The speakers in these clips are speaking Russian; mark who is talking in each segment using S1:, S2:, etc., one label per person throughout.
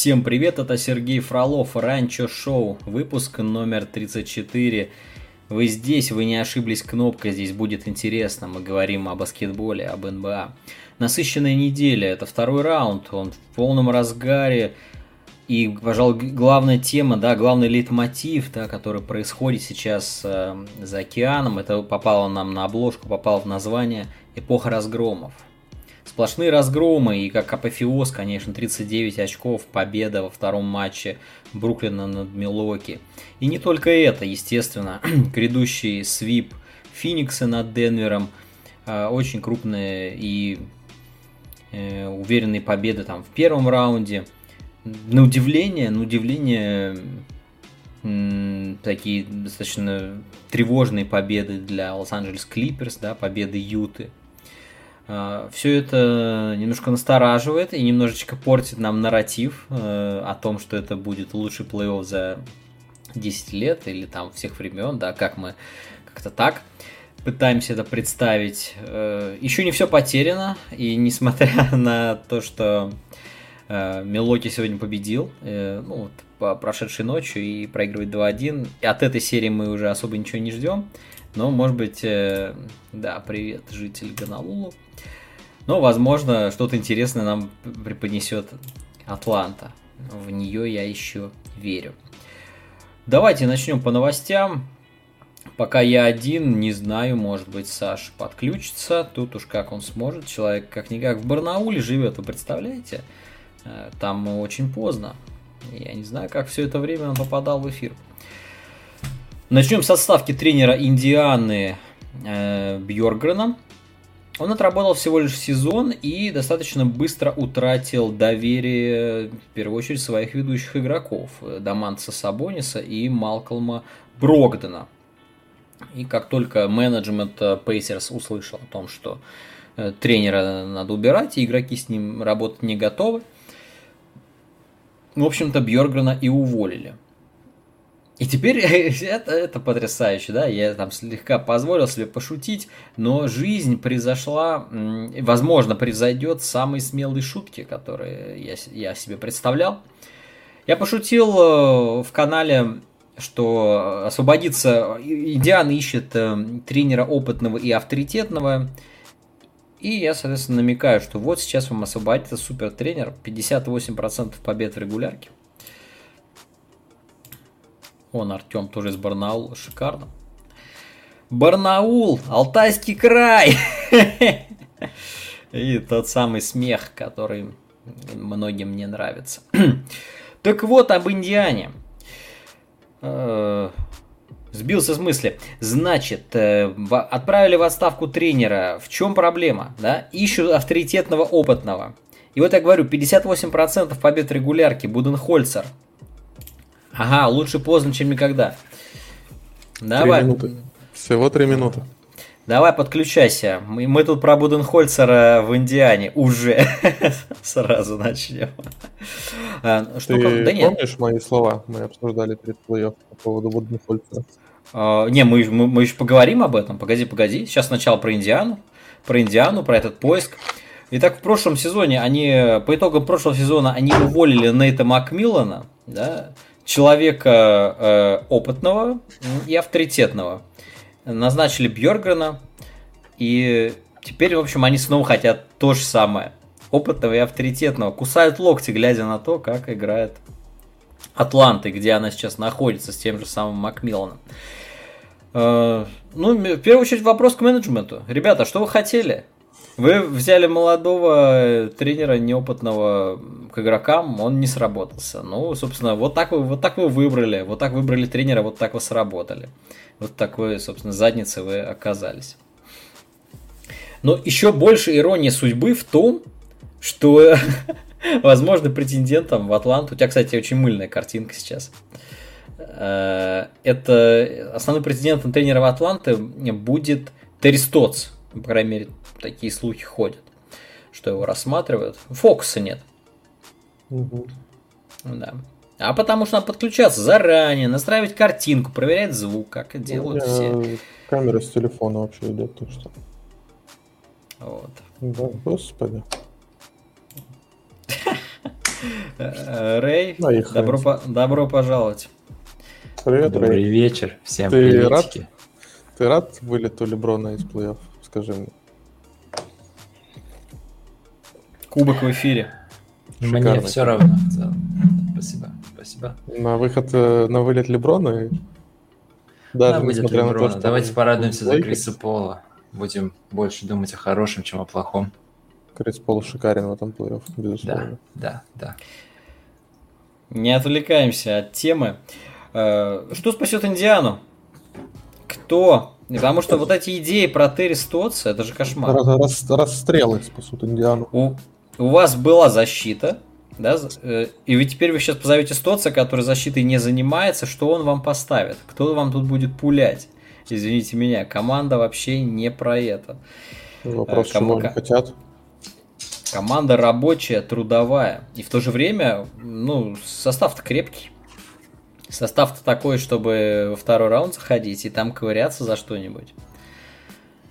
S1: Всем привет, это Сергей Фролов, Ранчо Шоу, выпуск номер 34. Вы здесь, вы не ошиблись кнопкой, здесь будет интересно. Мы говорим о баскетболе, об НБА. Насыщенная неделя, это второй раунд, он в полном разгаре. И, пожалуй, главная тема, да, главный лейтмотив, да, который происходит сейчас э, за океаном, это попало нам на обложку, попало в название «Эпоха разгромов». Сплошные разгромы и как апофеоз, конечно, 39 очков, победа во втором матче Бруклина над Милоки. И не только это, естественно, грядущий свип Феникса над Денвером, э, очень крупные и э, уверенные победы там в первом раунде – на удивление, на удивление такие достаточно тревожные победы для Лос-Анджелес Клиперс, да, победы Юты. А, Все это немножко настораживает и немножечко портит нам нарратив э, о том, что это будет лучший плей-офф за 10 лет или там всех времен, да, как мы как-то так пытаемся это представить. Э, Еще не все потеряно, и несмотря на то, что Э, Милоки сегодня победил, э, ну, вот, по прошедшей ночью и проигрывает 2-1. И от этой серии мы уже особо ничего не ждем. Но, может быть, э, да, привет, житель Ганалулу. Но, возможно, что-то интересное нам преподнесет Атланта. В нее я еще верю. Давайте начнем по новостям. Пока я один, не знаю, может быть, Саш подключится. Тут уж как он сможет. Человек как-никак в Барнауле живет, вы представляете? Э, там очень поздно. Я не знаю, как все это время он попадал в эфир. Начнем с отставки тренера Индианы э, Бьоргрена. Он отработал всего лишь сезон и достаточно быстро утратил доверие, в первую очередь, своих ведущих игроков. Э, Даманса Сабониса и Малкольма Брогдена. И как только менеджмент Пейсерс услышал о том, что э, тренера надо убирать, и игроки с ним работать не готовы, в общем-то, Бьоргрена и уволили. И теперь это, это потрясающе, да, я там слегка позволил себе пошутить, но жизнь произошла, возможно, произойдет самые смелые шутки, которые я, я себе представлял. Я пошутил э, в канале, что освободиться, Индиан ищет э, тренера опытного и авторитетного, и я, соответственно, намекаю, что вот сейчас вам освободится супер тренер, 58% побед в регулярке. Он, Артем, тоже из Барнаула, шикарно. Барнаул, Алтайский край! И тот самый смех, который многим не нравится. Так вот, об Индиане. Э, Сбился с мысли. Значит, э, отправили в отставку тренера. В чем проблема? Да? Ищут авторитетного, опытного. И вот я говорю, 58% побед в регулярке. Буденхольцер. Ага, лучше поздно, чем никогда.
S2: Давай. минуты. Всего три минуты.
S1: Давай, подключайся. Мы, мы тут про Буденхольцера в Индиане уже сразу начнем.
S2: А, что, Ты да нет. помнишь мои слова? Мы обсуждали перед плей по поводу Буденхольцера.
S1: Uh, не, мы, мы, мы еще поговорим об этом. Погоди, погоди. Сейчас сначала про Индиану. Про Индиану, про этот поиск. Итак, в прошлом сезоне они, по итогам прошлого сезона, они уволили Нейта Макмиллана, да, человека э, опытного и авторитетного назначили Бьоргрена, и теперь, в общем, они снова хотят то же самое. Опытного и авторитетного. Кусают локти, глядя на то, как играет Атланты, где она сейчас находится с тем же самым Макмилланом. Э, ну, в первую очередь вопрос к менеджменту. Ребята, что вы хотели? Вы взяли молодого тренера, неопытного к игрокам, он не сработался. Ну, собственно, вот так вы, вот так вы выбрали, вот так выбрали тренера, вот так вы сработали вот такой, собственно, заднице вы оказались. Но еще больше ирония судьбы в том, что, возможно, претендентом в Атланту... У тебя, кстати, очень мыльная картинка сейчас. Э, это основным претендентом тренера в Атланты будет Терри Стоц. По крайней мере, такие слухи ходят, что его рассматривают. Фокуса нет. Угу. Да. А потому что надо подключаться заранее, настраивать картинку, проверять звук, как это делают все.
S2: Камера с телефона вообще идет, так что.
S1: Вот.
S2: Да, господи.
S1: Рэй, добро, по, добро пожаловать.
S3: Привет, Добрый Рэй. вечер, всем
S2: ты рад, ты рад вылету Леброна из плей-офф? Скажи мне.
S1: Кубок в эфире.
S3: Шикарный. Мне все равно. Спасибо, спасибо.
S2: На выход, э, на вылет Леброна и
S3: даже несмотря на то, что... Давайте порадуемся за Криса Пола. Будем больше думать о хорошем, чем о плохом.
S2: Крис Пол шикарен в этом плей-офф, безусловно.
S3: Да, да, да.
S1: Не отвлекаемся от темы. Э, что спасет Индиану? Кто? Потому что вот эти идеи про Терри Стотса, это же кошмар.
S2: Рас, расстрелы спасут Индиану.
S1: У, у вас была защита, да, э, и вы теперь вы сейчас позовете Стотса, который защитой не занимается, что он вам поставит? Кто вам тут будет пулять? Извините меня, команда вообще не про это.
S2: Вопрос, э, Ком... чего они хотят.
S1: Команда рабочая, трудовая. И в то же время, ну, состав-то крепкий. Состав-то такой, чтобы во второй раунд заходить и там ковыряться за что-нибудь.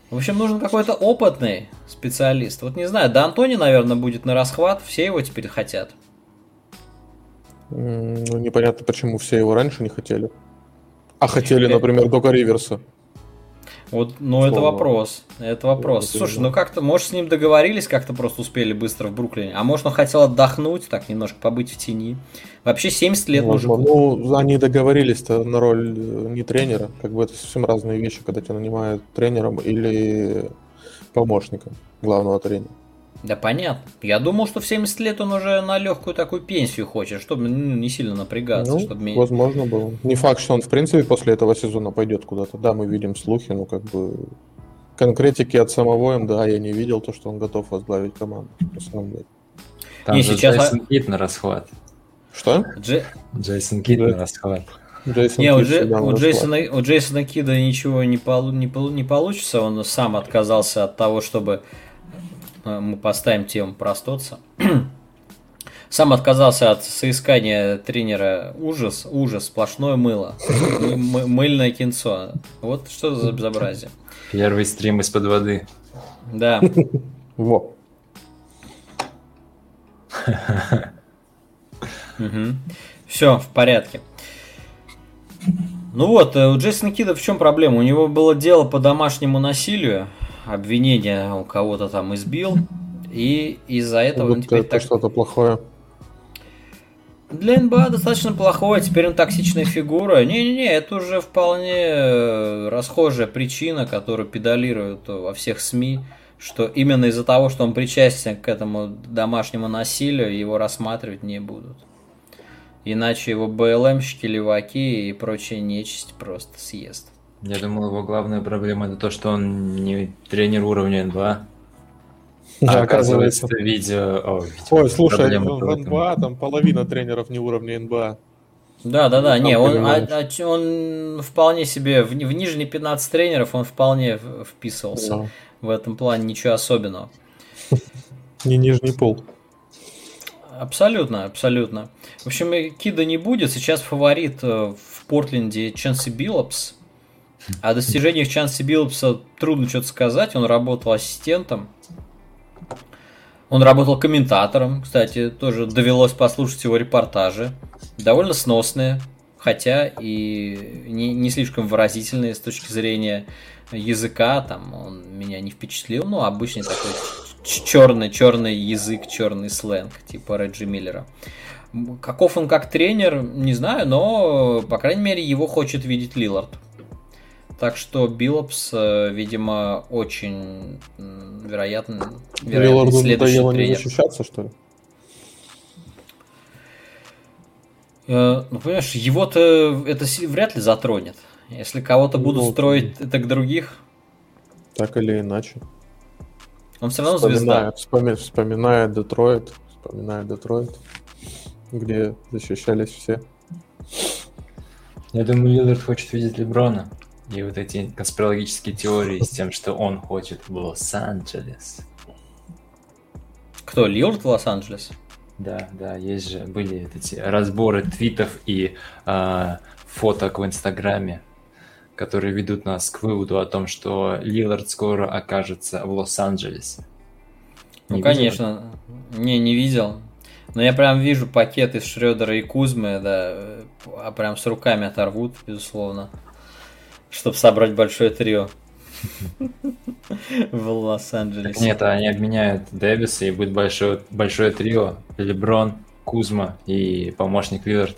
S1: В общем, нужен какой-то опытный специалист. Вот не знаю, да Антони, наверное, будет на расхват. Все его теперь хотят.
S2: Ну, непонятно, почему все его раньше не хотели. А хотели, например, Дока Риверса.
S1: Вот, ну это вопрос. Это вопрос. Я Слушай, ну как-то, может, с ним договорились, как-то просто успели быстро в Бруклине. А может, он хотел отдохнуть, так немножко побыть в тени. Вообще 70 лет
S2: Возможно. мужику. Ну, они договорились-то на роль э, не тренера. Как бы это совсем разные вещи, когда тебя нанимают тренером или помощником главного тренера.
S1: Да понятно. Я думал, что в 70 лет он уже на легкую такую пенсию хочет, чтобы ну, не сильно напрягаться. Ну, чтобы
S2: возможно было. Не факт, что он в принципе после этого сезона пойдет куда-то. Да, мы видим слухи, но как бы конкретики от самого МДА я не видел, то, что он готов возглавить команду. На самом деле.
S3: Там не, же сейчас... Джейсон Кит на расхват.
S2: Что?
S3: Дж... Джейсон Кит на расхват.
S1: Джейсон не, у, Дж... у, Джейсона, у Джейсона Кида ничего не, пол... не, пол... не получится, он сам отказался от того, чтобы мы поставим тему простоться. Сам отказался от соискания тренера. Ужас, ужас, сплошное мыло. Мыльное кинцо. Вот что за безобразие.
S3: Первый стрим из-под воды.
S1: Да.
S2: Во.
S1: Все, в порядке. Ну вот, э, у Джейсона Кида в чем проблема? У него было дело по домашнему насилию обвинение у кого-то там избил, и из-за этого
S2: вот он теперь это так... что-то плохое.
S1: Для НБА достаточно плохое, теперь он токсичная фигура. Не-не-не, это уже вполне э, расхожая причина, которую педалируют во всех СМИ, что именно из-за того, что он причастен к этому домашнему насилию, его рассматривать не будут. Иначе его БЛМщики, леваки и прочая нечисть просто съест.
S3: Я думал, его главная проблема это то, что он не тренер уровня НБА. А оказывается, видео...
S2: О, видео Ой, слушай, в НБА там половина тренеров не уровня НБА.
S1: Да, да, да, не, он, а, а, он вполне себе, в, в нижние 15 тренеров он вполне вписывался. Да. В этом плане ничего особенного.
S2: Не нижний пол.
S1: Абсолютно, абсолютно. В общем, Кида не будет. Сейчас фаворит э, в Портленде Ченси Биллопс. О достижениях Чанси Биллопса трудно что-то сказать. Он работал ассистентом. Он работал комментатором, кстати, тоже довелось послушать его репортажи. Довольно сносные, хотя и не, не слишком выразительные с точки зрения языка. Там он меня не впечатлил, но обычный такой черный, черный язык, черный сленг, типа Реджи Миллера. Каков он как тренер, не знаю, но, по крайней мере, его хочет видеть Лилард. Так что Биллопс, э, видимо, очень вероятно,
S2: вероятно следующий тренер. не защищаться, что ли?
S1: Э, ну, понимаешь, его-то это вряд ли затронет. Если кого-то будут ну, строить это к других.
S2: Так или иначе.
S1: Он все равно звезда.
S2: Вспоминает, вспоминает Детройт, вспоминает Детройт, где защищались все.
S3: Я думаю, Лилард хочет видеть Леброна. И вот эти конспирологические теории с тем, что он хочет в Лос-Анджелес.
S1: Кто, Лилд в Лос-Анджелес?
S3: Да, да, есть же, были эти разборы твитов и э, фоток в Инстаграме, которые ведут нас к выводу о том, что Лилард скоро окажется в Лос-Анджелесе.
S1: Ну, видел? конечно. Не, не видел. Но я прям вижу пакет из Шредера и Кузмы, да, а прям с руками оторвут, безусловно, чтобы собрать большое трио в Лос-Анджелесе.
S3: Нет, они обменяют Дэвиса и будет большое, большое трио. Леброн, Кузма и помощник Лилард.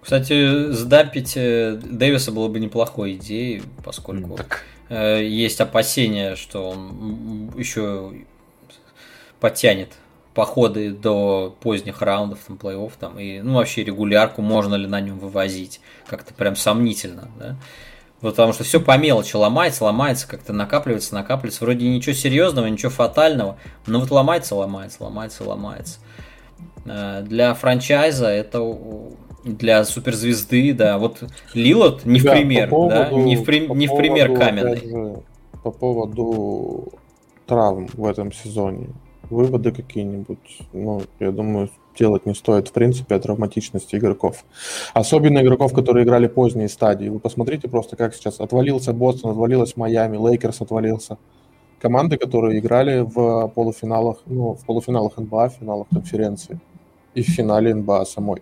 S1: Кстати, сдампить э, Дэвиса было бы неплохой идеей, поскольку так. Э, есть опасения, что он еще подтянет походы до поздних раундов, там, плей-офф, там, и, ну, вообще регулярку можно ли на нем вывозить, как-то прям сомнительно, да, потому что все по мелочи ломается, ломается, как-то накапливается, накапливается, вроде ничего серьезного, ничего фатального, но вот ломается, ломается, ломается, ломается. Э, для франчайза это для суперзвезды, да. Вот Лилот не в пример, по поводу, да, не в, при, не в пример поводу, каменный. Же,
S2: по поводу травм в этом сезоне, выводы какие-нибудь, ну, я думаю, делать не стоит, в принципе, о травматичности игроков. Особенно игроков, которые играли поздние стадии. Вы посмотрите просто, как сейчас отвалился Бостон, отвалилась Майами, Лейкерс отвалился. Команды, которые играли в полуфиналах, ну, в полуфиналах НБА, в финалах конференции и в финале НБА самой.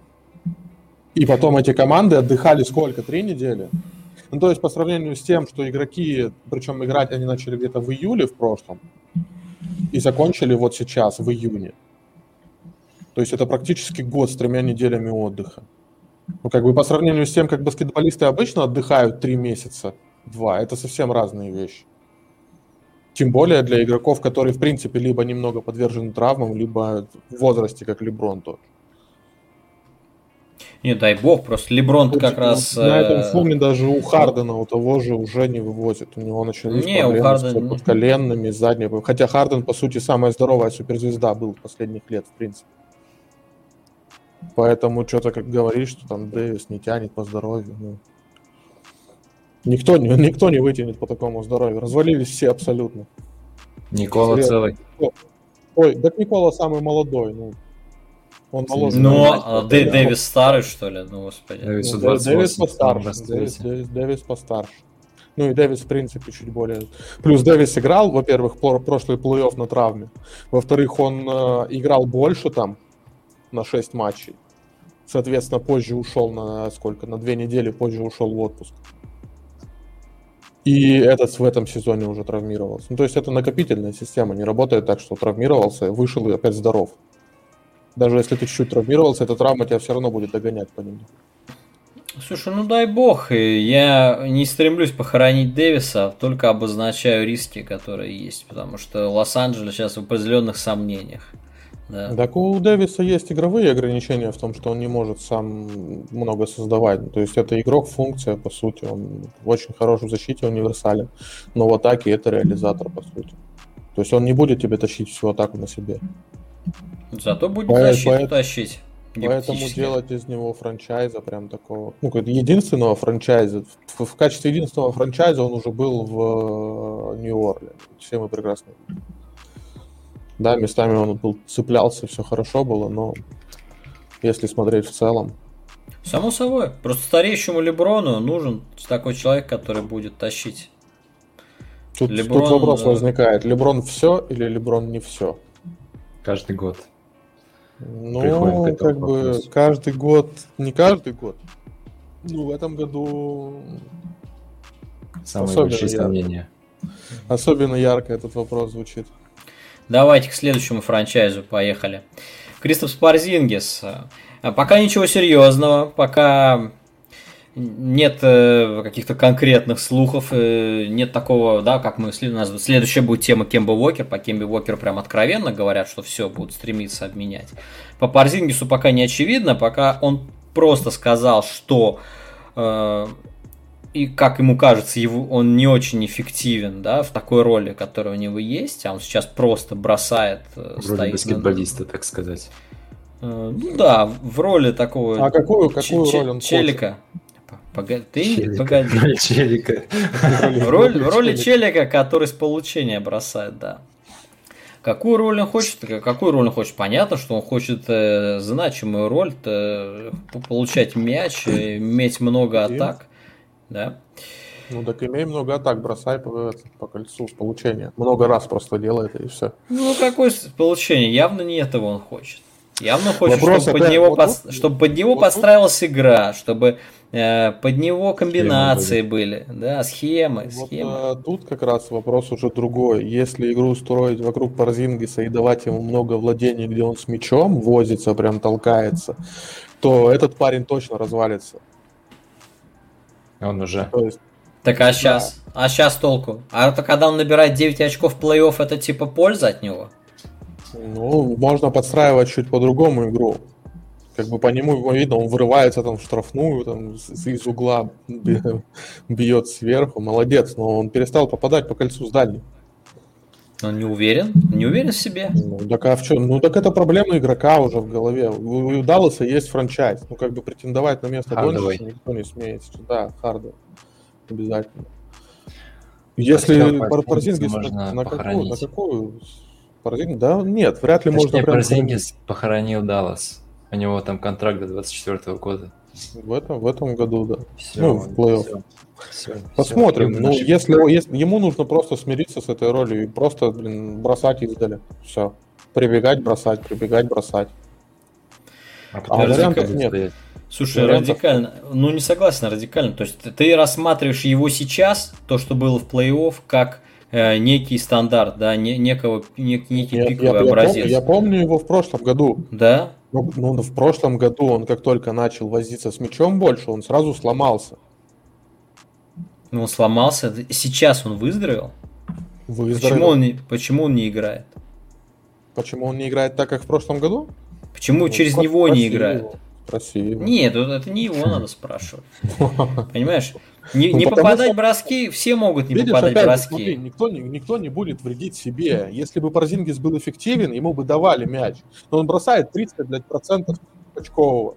S2: И потом эти команды отдыхали сколько? Три недели? Ну, то есть по сравнению с тем, что игроки, причем играть они начали где-то в июле в прошлом, и закончили вот сейчас, в июне. То есть это практически год с тремя неделями отдыха. Ну, как бы по сравнению с тем, как баскетболисты обычно отдыхают три месяца, два, это совсем разные вещи. Тем более для игроков, которые, в принципе, либо немного подвержены травмам, либо в возрасте, как Леброн тот.
S1: Не, дай бог, просто Леброн как раз...
S2: На этом э, фоне даже у Хардена у того же уже не вывозят. У него начались не, проблемы у Харден... с подколенными, задними. Хотя Харден, по сути, самая здоровая суперзвезда был последних лет, в принципе. Поэтому что-то как говоришь, что там Дэвис не тянет по здоровью. Ну. Никто, не, никто не вытянет по такому здоровью. Развалились все абсолютно.
S3: Никола Серьезно. целый.
S2: Ой, так Никола самый молодой. Ну,
S1: он моложе. Но а, Дэ, Дэвис старый, что ли? Ну, господи.
S2: Дэвис, ну, Дэвис постарше. Дэвис, Дэвис, Дэвис постарше. Ну и Дэвис, в принципе, чуть более... Плюс Дэвис играл, во-первых, прошлый плей-офф на травме. Во-вторых, он э, играл больше там, на 6 матчей. Соответственно, позже ушел на сколько? На две недели позже ушел в отпуск. И этот в этом сезоне уже травмировался. Ну, то есть это накопительная система, не работает так, что травмировался, вышел и опять здоров. Даже если ты чуть-чуть травмировался, эта травма тебя все равно будет догонять по нему.
S1: Слушай, ну дай бог, я не стремлюсь похоронить Дэвиса, только обозначаю риски, которые есть, потому что Лос-Анджелес сейчас в определенных сомнениях.
S2: Да. Так у Дэвиса есть игровые ограничения в том, что он не может сам много создавать. То есть это игрок функция, по сути. Он очень хорош в защите, универсален. Но в атаке это реализатор, по сути. То есть он не будет тебе тащить всю атаку на себе.
S1: Зато будет По- защиту поэтому, тащить.
S2: Поэтому делать из него франчайза прям такого, ну, как единственного франчайза. В, в качестве единственного франчайза он уже был в э, Нью-Орле. Все мы прекрасно Да, местами он был, цеплялся, все хорошо было, но если смотреть в целом.
S1: Само собой. Просто стареющему Леброну нужен такой человек, который будет тащить.
S2: Тут, Леброн, тут вопрос возникает. Леброн все или Леброн не все?
S3: Каждый год.
S2: Ну, как бы каждый год, не каждый год. Ну, в этом году
S3: Самые особенно большие ярко. сомнения.
S2: Особенно ярко этот вопрос звучит.
S1: Давайте к следующему франчайзу поехали. Кристоф Спарзингис. Пока ничего серьезного, пока нет э, каких-то конкретных слухов, э, нет такого, да, как мы следующая будет тема Кемба Уокер, по Кембе Уокеру прям откровенно говорят, что все будут стремиться обменять. По Парзингису пока не очевидно, пока он просто сказал, что э, и как ему кажется, его, он не очень эффективен, да, в такой роли, которая у него есть, а он сейчас просто бросает.
S3: Э, Вроде баскетболиста, на... так сказать.
S1: Э, ну да, в роли такого.
S2: А какую, какую роль он
S1: Челика. Хочет? Погоди, ты погоди. Челика. В роли, в роли челика, который с получения бросает, да. Какую роль он хочет? Какую роль он хочет? Понятно, что он хочет э, значимую роль, -то, получать мяч, иметь много атак, да.
S2: Ну так имей много атак, бросай по, по кольцу с получения. Много раз просто делай это и все.
S1: Ну какое получение? Явно не этого он хочет. Явно хочет, Вопрос чтобы, под него, вот, под, чтобы под него вот, подстраивалась игра, чтобы э, под него комбинации были. были, да, схемы. Вот, схемы.
S2: А, тут как раз вопрос уже другой. Если игру строить вокруг Парзингиса и давать ему много владений, где он с мячом возится, прям толкается, то этот парень точно развалится.
S3: Он уже.
S1: То есть, так а сейчас? Да. А сейчас толку? А это когда он набирает 9 очков в плей-офф, это типа польза от него?
S2: Ну, можно подстраивать чуть по-другому игру. Как бы по нему видно, он вырывается там в штрафную, там из угла бьет сверху, молодец, но он перестал попадать по кольцу с дальним.
S1: Он не уверен? Не уверен в себе?
S2: Ну, так а в чем? Ну, так это проблема игрока уже в голове. У, у Далласа есть франчайз. Ну, как бы претендовать на место Дончича никто не смеет. Да, Хардовый. Обязательно. Если Парзингис на, на, какую, на какую Парзингис? Да, нет, вряд ли Точнее, можно
S3: прям... Похоронил Даллас. У него там контракт до 24 года.
S2: В этом, в этом году, да. Все, ну, в плей-офф. Все, Посмотрим. Все, ну, если, если ему нужно просто смириться с этой ролью и просто, блин, бросать издали. Все. Прибегать, бросать, прибегать, бросать.
S1: А, а вариантов нет. Стоять. Слушай, вариантов... радикально. Ну, не согласен, радикально. То есть ты рассматриваешь его сейчас, то, что было в плей-офф, как некий стандарт, да, не, некого, нек, некий я, пиковый
S2: я,
S1: образец.
S2: Я помню, я помню его в прошлом году.
S1: Да?
S2: Ну, ну, в прошлом году он как только начал возиться с мячом больше, он сразу сломался.
S1: Ну, он сломался. Сейчас он выздоровел? Выздоровел. Почему он не, почему он не играет?
S2: Почему он не играет так, как в прошлом году?
S1: Почему ну, через него не играет? Его.
S2: Спроси
S1: Нет, это не его надо спрашивать. Понимаешь? Не, ну, не попадать что... броски, все могут не Видишь, попадать опять, броски. Смотри,
S2: никто, никто не будет вредить себе. Если бы Парзингис был эффективен, ему бы давали мяч. Но он бросает 30 блядь, процентов очкового.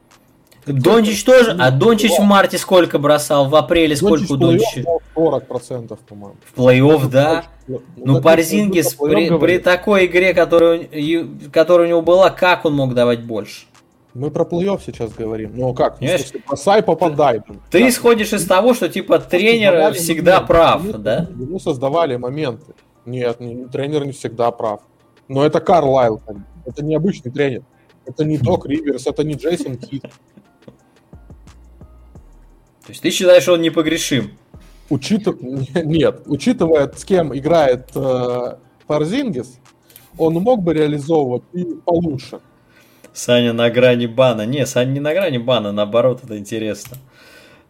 S1: Дончич тоже, а Дончич в марте сколько бросал, в апреле сколько у Дончича?
S2: 40 процентов, по-моему.
S1: В плей-офф, да. Ну, ну Парзингис при, при такой игре, которая, которая у него была, как он мог давать больше?
S2: Мы про плей-офф сейчас говорим. Ну как? Ну, смысле, бросай, попадай.
S1: Ты, ты исходишь из того, что типа тренер всегда моменты. прав, ему, да?
S2: Ему создавали моменты. Нет, не, тренер не всегда прав. Но это Карлайл. Это не обычный тренер. Это не Док Риверс, это не Джейсон Кит.
S1: То есть ты считаешь, что он непогрешим?
S2: Учитыв... Нет, учитывая, с кем играет э, Фарзингис, он мог бы реализовывать и получше.
S1: Саня на грани бана. Не, Саня не на грани бана, наоборот, это интересно.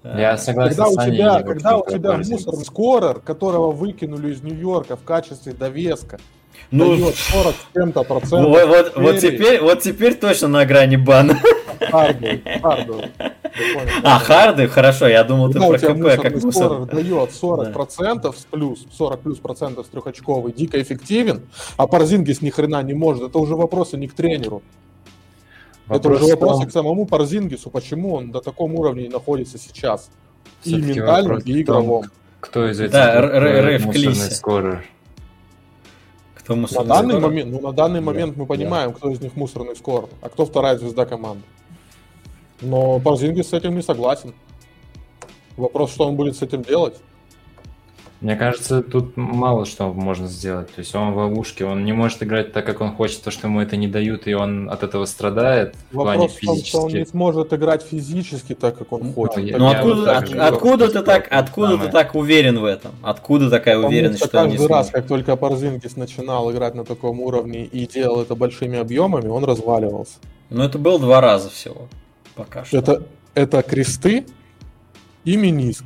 S3: Я согласен
S2: когда с у тебя, когда у тебя мусорный скорер, которого выкинули из Нью-Йорка в качестве довеска,
S1: ну, дает 40 с чем-то процентов. Вот, вот, вот, теперь, вот теперь точно на грани бана. Харды, харды. А, харды, хорошо, я думал, ты про КП
S2: как мусор. дает 40 процентов с плюс, 40 плюс процентов с трехочковый, дико эффективен, а Парзингис ни хрена не может. Это уже вопросы не к тренеру. Вопрос Это уже вопрос том... к самому Парзингису, почему он до таком уровне находится сейчас. И ментально, и игровом.
S3: Кто из этих да, Рэйв скорер?
S2: Кто мусорный на данный момент, ну, на данный момент мы понимаем, да. кто из них мусорный скор, а кто вторая звезда команды. Но Парзингис с этим не согласен. Вопрос, что он будет с этим делать.
S3: Мне кажется, тут мало что можно сделать. То есть он в ловушке, он не может играть так, как он хочет, то, что ему это не дают, и он от этого страдает в Вопрос плане физически. В том, что
S2: он не сможет играть физически так, как он ну, хочет.
S1: Ну, откуда, от, откуда ты так, откуда ты так уверен в этом? Откуда такая Потому уверенность, что,
S2: что он не каждый раз, как только Парзинкис начинал играть на таком уровне и делал это большими объемами, он разваливался.
S1: Ну, это было два раза всего. Пока что.
S2: Это, это кресты и миниск.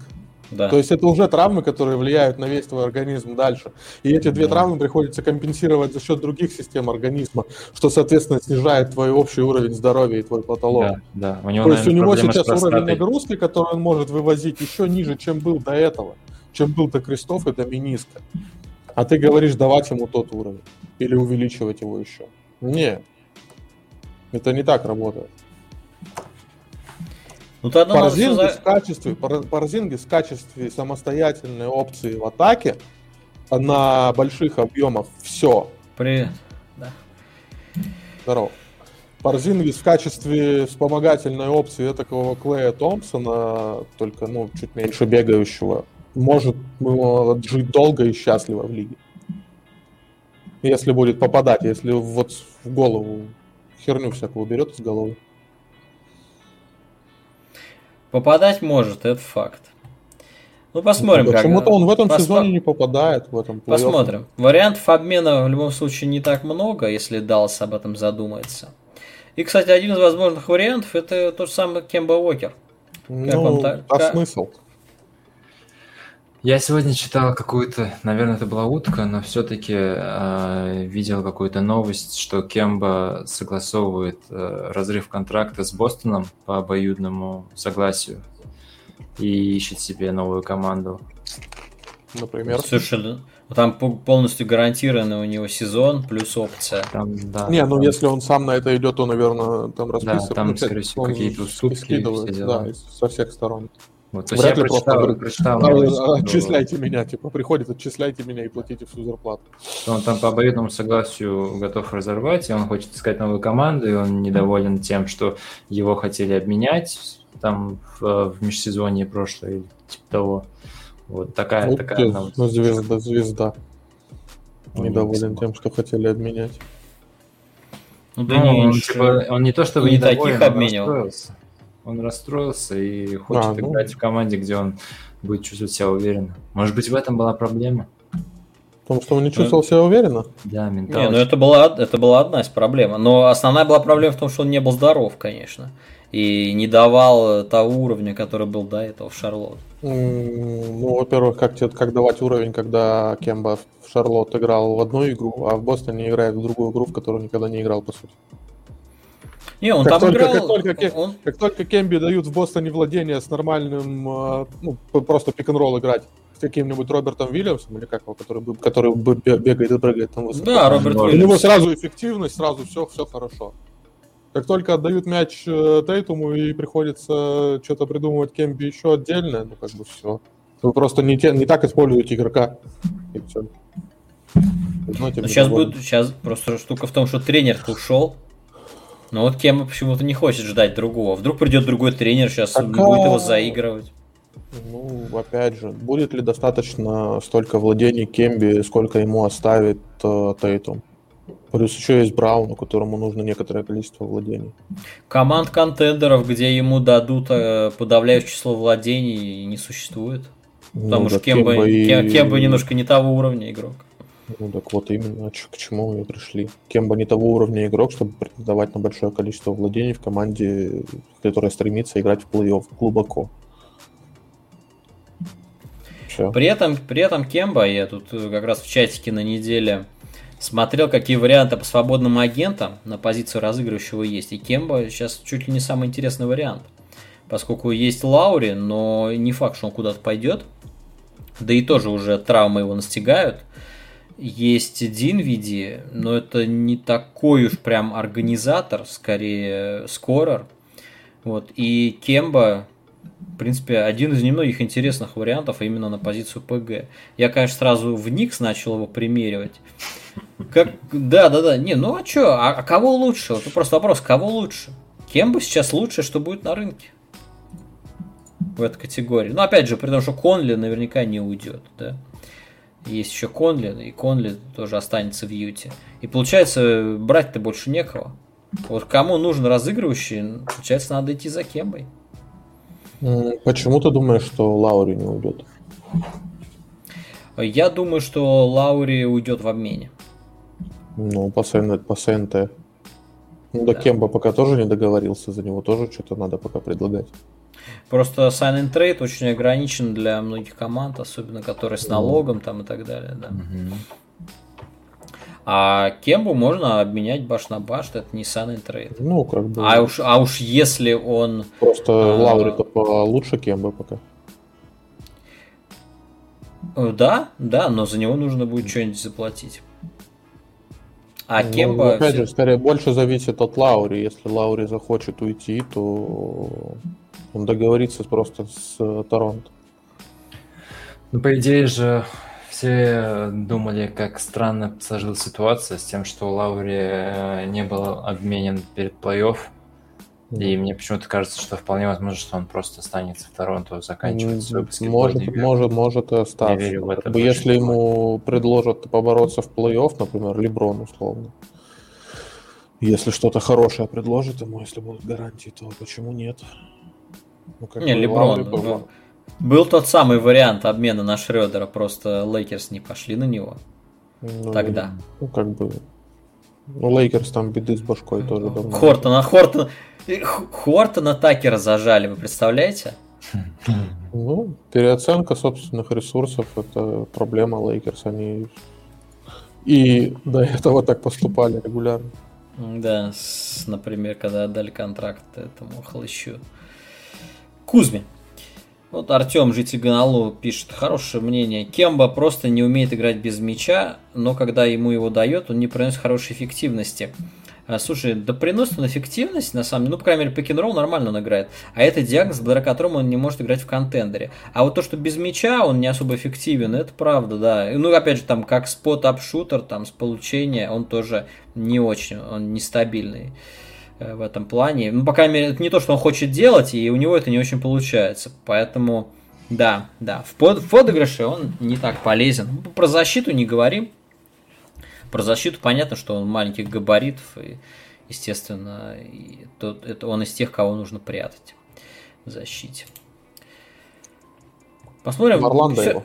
S2: Да. То есть это уже травмы, которые влияют на весь твой организм дальше. И эти две да. травмы приходится компенсировать за счет других систем организма, что, соответственно, снижает твой общий уровень здоровья и твой потолок. Да,
S3: да.
S2: У него, То есть у него сейчас уровень нагрузки, который он может вывозить, еще ниже, чем был до этого, чем был до крестов и до миниска. А ты говоришь давать ему тот уровень или увеличивать его еще. Нет, это не так работает. Ну, тогда Парзингис, за... в качестве, Парзингис в качестве самостоятельной опции в атаке на больших объемах все.
S1: Привет. Да.
S2: Здорово. Парзингис в качестве вспомогательной опции такого Клея Томпсона, только ну, чуть меньше бегающего, может ну, жить долго и счастливо в лиге. Если будет попадать, если вот в голову херню всякую берет из головы.
S1: Попадать может, это факт. Ну, посмотрим.
S2: Ну, Почему-то он в этом Пос... сезоне не попадает в этом
S1: Посмотрим. Вариантов обмена в любом случае не так много, если Даллас об этом задумается. И, кстати, один из возможных вариантов это тот же самый Кемба Уокер.
S2: Ну, а как... смысл?
S3: Я сегодня читал какую-то, наверное, это была утка, но все-таки э, видел какую-то новость, что Кемба согласовывает э, разрыв контракта с Бостоном по обоюдному согласию и ищет себе новую команду.
S2: Например?
S1: Слушай, там полностью гарантированный у него сезон плюс опция.
S2: Там, да, не, ну там... если он сам на это идет, то, наверное, там
S3: расписывается. Да, там, ну, скорее всего, какие-то уступки.
S2: Да, со всех сторон.
S3: Вот, то Вряд ли прочитал, просто
S2: прочитал, прочитал, отчисляйте меня, типа, приходит, отчисляйте меня и платите всю зарплату.
S3: Он там по обоюдному согласию готов разорвать, и он хочет искать новую команду, и он недоволен тем, что его хотели обменять там в, в межсезонье прошлое или типа того. Вот такая, вот такая
S2: новость. Ну, звезда, звезда. Он недоволен тем, что хотели обменять.
S3: Ну, да ну, не, он, типа, он не то чтобы
S1: не таких обменял.
S3: Он расстроился и хочет а, ну... играть в команде, где он будет чувствовать себя уверенно. Может быть, в этом была проблема?
S2: В том, что он не чувствовал себя уверенно?
S3: Да, ментально. Не,
S1: ну это была, это была одна из проблем. Но основная была проблема в том, что он не был здоров, конечно и не давал того уровня, который был до этого в Шарлотт?
S2: Ну, во-первых, как, как давать уровень, когда Кемба в Шарлотт играл в одну игру, а в Бостоне играет в другую игру, в которую никогда не играл, по сути.
S1: Не, он как там только, играл...
S2: Как только, он... как только Кемби дают в Бостоне владение с нормальным, а, ну, просто пик-н-ролл играть с каким-нибудь Робертом Вильямсом, или как его, который, который бегает и прыгает там высоко.
S1: Да, Роберт
S2: Вильямс. У него сразу эффективность, сразу все, все хорошо. Как только отдают мяч э, Тейтуму и приходится что-то придумывать Кемби еще отдельно, ну как бы все. Вы просто не, те, не так используете игрока. И все.
S1: Но сейчас будет, сейчас просто штука в том, что тренер ушел. Но вот Кемба почему-то не хочет ждать другого. Вдруг придет другой тренер, сейчас так, будет его заигрывать.
S2: Ну, опять же, будет ли достаточно столько владений Кемби, сколько ему оставит э, Тейтум? Плюс еще есть Браун, которому нужно некоторое количество владений.
S1: Команд контендеров, где ему дадут э, подавляющее число владений, не существует. Ну Потому ну, что Кемба, Кемба, и... Кемба немножко не того уровня игрок.
S2: Ну так вот именно, к чему мы пришли. Кемба не того уровня игрок, чтобы претендовать на большое количество владений в команде, которая стремится играть в плей-офф глубоко.
S1: Все. При этом, при этом Кемба, я тут э, как раз в чатике на неделе смотрел, какие варианты по свободным агентам на позицию разыгрывающего есть. И Кемба сейчас чуть ли не самый интересный вариант. Поскольку есть Лаури, но не факт, что он куда-то пойдет. Да и тоже уже травмы его настигают. Есть Динвиди, но это не такой уж прям организатор, скорее скорер. Вот. И Кемба, в принципе, один из немногих интересных вариантов именно на позицию ПГ. Я, конечно, сразу в Никс начал его примеривать. Как, да, да, да. Не, ну а что, а, а кого лучше? Вот просто вопрос, кого лучше? Кем бы сейчас лучше, что будет на рынке? В этой категории. Ну, опять же, при том, что Конли наверняка не уйдет, да. Есть еще Конли, и Конли тоже останется в Юте. И получается, брать-то больше некого. Вот кому нужен разыгрывающий, получается, надо идти за Кембой.
S2: Почему ты думаешь, что Лаури не уйдет?
S1: Я думаю, что Лаури уйдет в обмене.
S2: Ну, по, СН, по СНТ. Ну, да, да Кемба пока тоже не договорился, за него тоже что-то надо пока предлагать.
S1: Просто sign and trade очень ограничен для многих команд, особенно которые с налогом там и так далее, да. Угу. А Кембу можно обменять баш на баш, это не sign and trade.
S2: Ну, как бы.
S1: А уж, а уж если он...
S2: Просто а... Лаури-то лучше Кемба пока.
S1: Э, да, да, но за него нужно будет что-нибудь заплатить. А ну, Кемба...
S2: Опять же, скорее больше зависит от Лаури. Если Лаури захочет уйти, то он договорится просто с э, Торонто.
S3: Ну, по идее же, все думали, как странно сложилась ситуация с тем, что Лаури э, не был обменен перед плей-офф. И мне почему-то кажется, что вполне возможно, что он просто останется в Торонто заканчивать свой
S2: Может, может, может и остаться. Я верю в это если ему предложат побороться в плей-офф, например, Леброн условно, если что-то хорошее предложит ему, если будут гарантии, то почему нет?
S1: Ну, как не, Леброн. Леброн. Ну, был тот самый вариант обмена на Шредера, просто Лейкерс не пошли на него. Ну, Тогда.
S2: Ну, как бы. Ну, Лейкерс там беды с башкой тоже давно.
S1: Хортона, Хортона, Хортона Такера зажали, вы представляете?
S2: Ну, переоценка собственных ресурсов – это проблема Лейкерс. Они и до этого так поступали регулярно.
S1: Да, с, например, когда отдали контракт этому хлыщу. Кузьме. Вот Артем Житиганалу пишет хорошее мнение. Кемба просто не умеет играть без мяча, но когда ему его дает, он не приносит хорошей эффективности. А, слушай, да приносит он эффективность, на самом деле, ну, по крайней мере, пик ролл нормально он играет. А это диагноз, благодаря которому он не может играть в контендере. А вот то, что без мяча он не особо эффективен, это правда, да. Ну, опять же, там, как спот-ап-шутер, там, с получения, он тоже не очень, он нестабильный в этом плане. Ну, по крайней мере, это не то, что он хочет делать, и у него это не очень получается. Поэтому, да, да, в, под, в подыгрыше он не так полезен. Про защиту не говорим. Про защиту понятно, что он маленьких габаритов, и, естественно, и тот, это он из тех, кого нужно прятать в защите. Посмотрим.
S2: Орландо все... его.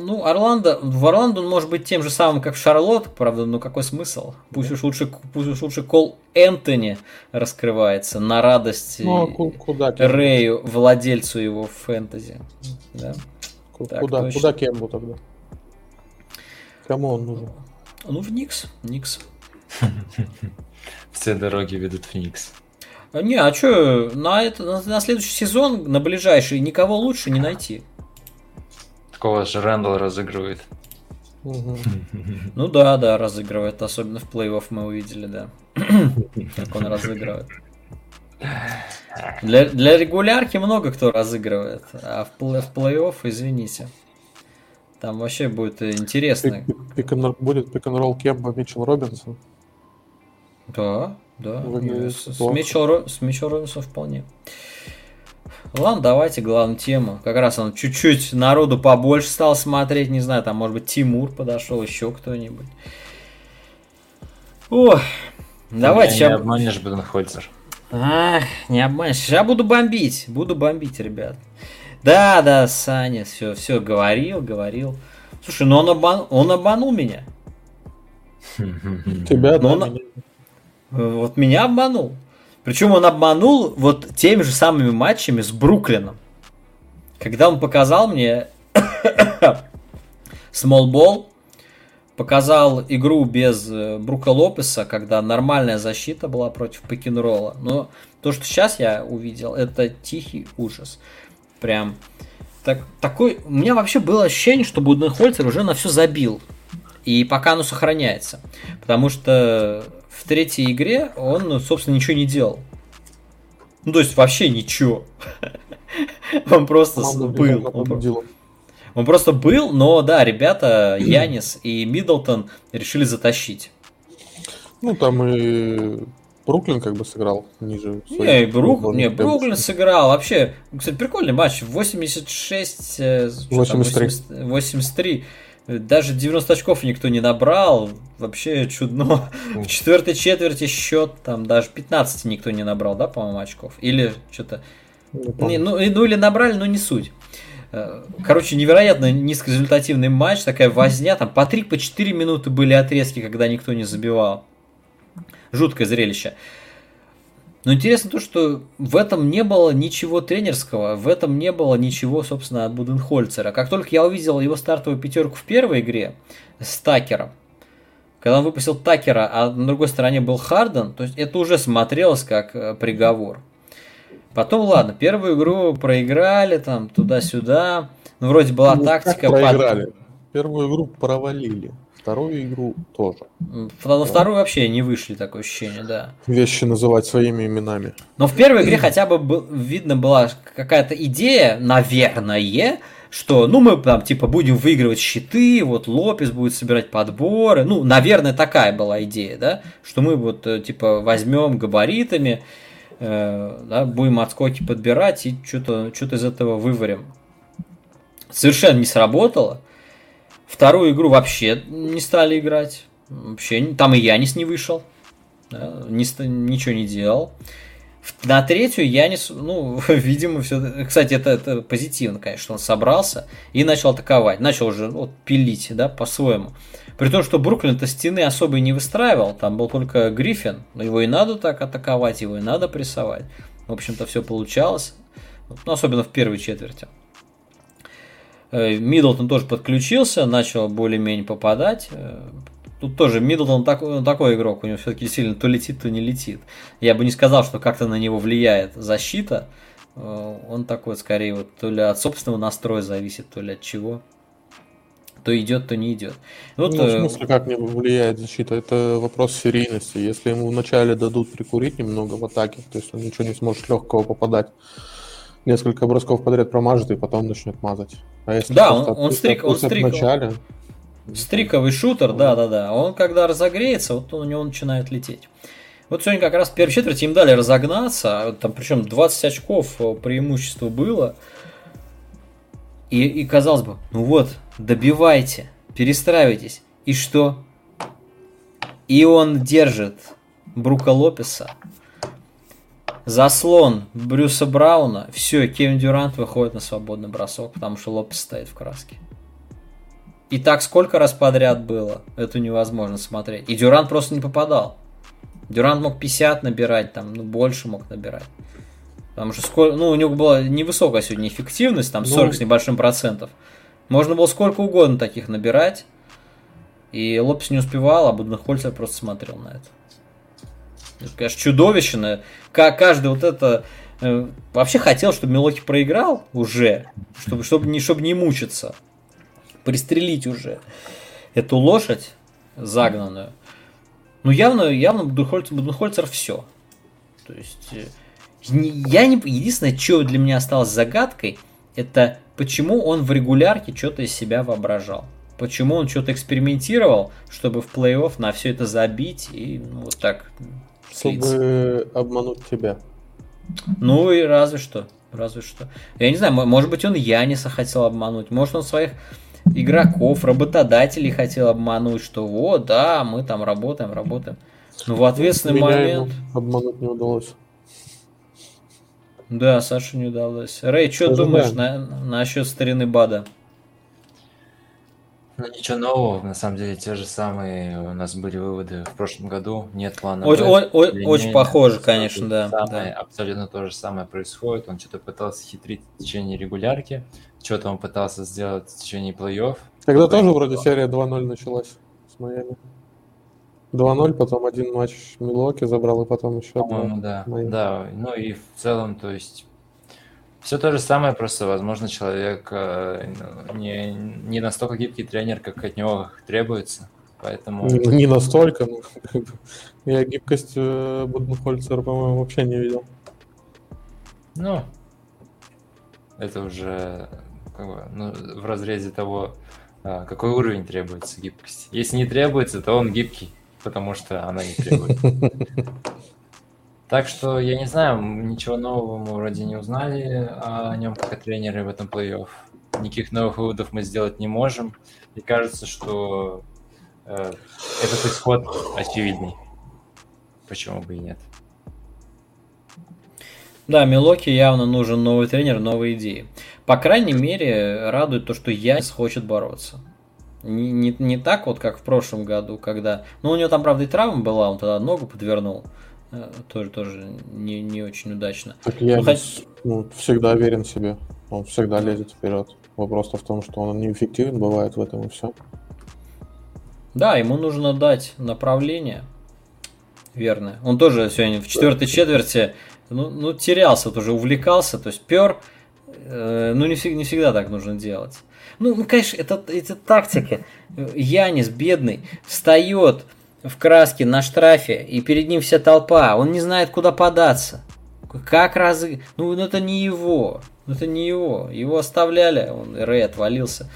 S1: Ну, Орландо, в Орландо он может быть тем же самым, как в Шарлотт, правда, но какой смысл? Пусть уж лучше, пусть уж лучше Кол Энтони раскрывается на радость ну, а куда Рэю, владельцу его фэнтези. Да?
S2: Куда, так, куда Кембу тогда? Кому он нужен?
S1: Ну, в Никс. Никс.
S3: Все дороги ведут в Никс.
S1: А, не, а что, на, это, на, на следующий сезон, на ближайший, никого лучше не найти.
S3: Такого же Рэндалл разыгрывает.
S1: Ну да, да, разыгрывает. Особенно в плей-офф мы увидели, да. Как он разыгрывает. Для, для регулярки много кто разыгрывает, а в, плей- в плей-офф, извините. Там вообще будет интересно.
S2: Пик, пик, будет пик-н-ролл Кемба Митчелл Робинсон?
S1: Да, да. С, с, Митчелл, с Митчелл Робинсом вполне. Ладно, давайте главную тему. Как раз он чуть-чуть народу побольше стал смотреть. Не знаю, там, может быть, Тимур подошел, еще кто-нибудь. О, давайте
S3: сейчас... Не обманешь, Бенхольцер.
S1: Ах, не обманешь. Сейчас буду бомбить. Буду бомбить, ребят. Да, да, Саня, все, все, говорил, говорил. Слушай, ну он, обман... он обманул меня.
S2: Тебя, да,
S1: он... меня. Вот меня обманул. Причем он обманул вот теми же самыми матчами с Бруклином. Когда он показал мне смолбол, показал игру без э, Брука Лопеса, когда нормальная защита была против пикинролла. Но то, что сейчас я увидел, это тихий ужас прям так, такой... У меня вообще было ощущение, что Буденхольцер уже на все забил. И пока оно сохраняется. Потому что в третьей игре он, ну, собственно, ничего не делал. Ну, то есть вообще ничего. Он просто был. Он просто был, но да, ребята, Янис и Миддлтон решили затащить.
S2: Ну, там и Бруклин как бы сыграл ниже.
S1: Не, Брук... не Бруклин сыграл. Вообще, кстати, прикольный матч. 86... 83. 83. Даже 90 очков никто не набрал. Вообще чудно. В четвертой четверти счет там даже 15 никто не набрал, да, по-моему, очков? Или что-то... Не, ну, ну или набрали, но не суть. Э, короче, невероятно низкорезультативный матч, такая возня, там по 3-4 по минуты были отрезки, когда никто не забивал. Жуткое зрелище. Но интересно то, что в этом не было ничего тренерского, в этом не было ничего, собственно, от Буденхольцера. Как только я увидел его стартовую пятерку в первой игре с Такером, когда он выпустил Такера, а на другой стороне был Харден, то есть это уже смотрелось как э, приговор. Потом, ладно, первую игру проиграли, там, туда-сюда. Ну, вроде была ну, тактика.
S2: проиграли. Под... Первую игру провалили вторую игру тоже.
S1: На вторую вообще не вышли, такое ощущение, да.
S2: Вещи называть своими именами.
S1: Но в первой игре хотя бы был, видно была какая-то идея, наверное, что, ну, мы там, типа, будем выигрывать щиты, вот Лопес будет собирать подборы. Ну, наверное, такая была идея, да, что мы вот, э, типа, возьмем габаритами, э, да, будем отскоки подбирать и что-то что из этого выварим. Совершенно не сработало. Вторую игру вообще не стали играть. Вообще, там и Янис не вышел. Да, не, ничего не делал. На третью Янис, ну, видимо, все. Кстати, это, это позитивно, конечно, что он собрался и начал атаковать. Начал уже вот, пилить, да, по-своему. При том, что Бруклин-то стены особо и не выстраивал. Там был только Гриффин. Но его и надо так атаковать, его и надо прессовать. В общем-то, все получалось. Ну, особенно в первой четверти. Э, Миддлтон тоже подключился, начал более-менее попадать. Э, тут тоже Миддлтон такой, такой игрок, у него все-таки сильно то летит, то не летит. Я бы не сказал, что как-то на него влияет защита. Э, он такой, скорее, вот то ли от собственного настроя зависит, то ли от чего. То идет, то не идет.
S2: Вот, ну, в смысле, как не влияет защита? Это вопрос серийности. Если ему вначале дадут прикурить немного в атаке, то есть он ничего не сможет легкого попадать, несколько бросков подряд промажет и потом начнет мазать.
S1: А если да, он, он, стрик, он стрик, вначале... Стриковый шутер, да, да, да. Он когда разогреется, вот у него начинает лететь. Вот сегодня как раз в первой четверти им дали разогнаться, там причем 20 очков э, преимущества было. И, и казалось бы, ну вот, добивайте, перестраивайтесь. И что? И он держит Брука Лопеса Заслон Брюса Брауна. Все, Кевин Дюрант выходит на свободный бросок, потому что Лопес стоит в краске. И так сколько раз подряд было, это невозможно смотреть. И Дюрант просто не попадал. Дюрант мог 50 набирать, там, ну, больше мог набирать. Потому что сколько, ну, у него была невысокая сегодня эффективность, там 40 ну, с небольшим процентов. Можно было сколько угодно таких набирать. И Лопес не успевал, а Буденхольцер просто смотрел на это. Это, конечно, чудовищно. Каждый вот это... Э, вообще хотел, чтобы Милоки проиграл уже, чтобы, чтобы, не, чтобы не мучиться. Пристрелить уже эту лошадь загнанную. Ну, явно, явно Буденхольцер, Буденхольцер все. То есть, э, я не... Единственное, что для меня осталось загадкой, это почему он в регулярке что-то из себя воображал. Почему он что-то экспериментировал, чтобы в плей-офф на все это забить и ну, вот так
S2: чтобы обмануть тебя.
S1: Ну и разве что. Разве что. Я не знаю, может быть, он Яниса хотел обмануть. Может, он своих игроков, работодателей хотел обмануть, что вот, да, мы там работаем, работаем. Но в ответственный Меня момент...
S2: обмануть не удалось.
S1: Да, Саша не удалось. Рэй, что думаешь на, насчет старины Бада?
S3: Ну, ничего нового, на самом деле, те же самые у нас были выводы в прошлом году. Нет плана.
S1: Очень, Б, очень, очень похоже, конечно, да,
S3: самое,
S1: да.
S3: Абсолютно то же самое происходит. Он что-то пытался хитрить в течение регулярки, что-то он пытался сделать в течение плей-офф.
S2: Тогда тоже вроде серия 2-0 началась с Майами. 2-0, потом один матч Милоки забрал, и потом еще
S3: По-моему, да. Майами. Да, ну и в целом, то есть все то же самое, просто, возможно, человек э, не, не настолько гибкий тренер, как от него требуется. Поэтому...
S2: Не, настолько. Ну, я гибкость э, Буденхольцера, по-моему, вообще не видел.
S3: Ну, это уже как бы, ну, в разрезе того, э, какой уровень требуется гибкости. Если не требуется, то он гибкий, потому что она не требует. Так что, я не знаю, ничего нового мы вроде не узнали о нем как о тренере в этом плей-офф. Никаких новых выводов мы сделать не можем. И кажется, что э, этот исход очевидный. Почему бы и нет?
S1: Да, Милоки явно нужен новый тренер, новые идеи. По крайней мере, радует то, что Янис хочет бороться. Не, не, не так вот, как в прошлом году, когда... Ну, у него там, правда, и травма была, он тогда ногу подвернул. Э, тоже тоже не, не очень удачно.
S2: Так я ну, хоть... ну, всегда верен себе. Он всегда лезет вперед. Вопрос в том, что он неэффективен бывает в этом и все.
S1: Да, ему нужно дать направление верное. Он тоже сегодня в четвертой четверти ну, ну терялся, тоже увлекался, то есть пер. Э, ну, не, всегда, не всегда так нужно делать. Ну, ну конечно, это, это тактика. Янис, бедный, встает, в краске на штрафе, и перед ним вся толпа, он не знает, куда податься. Как раз... Ну, это не его. Это не его. Его оставляли, он Рэй отвалился.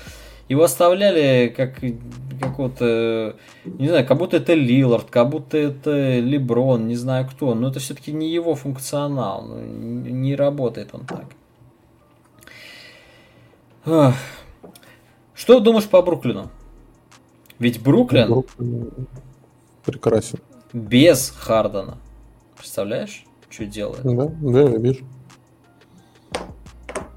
S1: его оставляли как какого-то, не знаю, как будто это Лилард, как будто это Леброн, не знаю кто, но это все-таки не его функционал, ну, не работает он так. Что думаешь по Бруклину? Ведь Бруклин, Бруклин
S2: прекрасен.
S1: Без Хардена. Представляешь, что делает?
S2: Да, да, я вижу.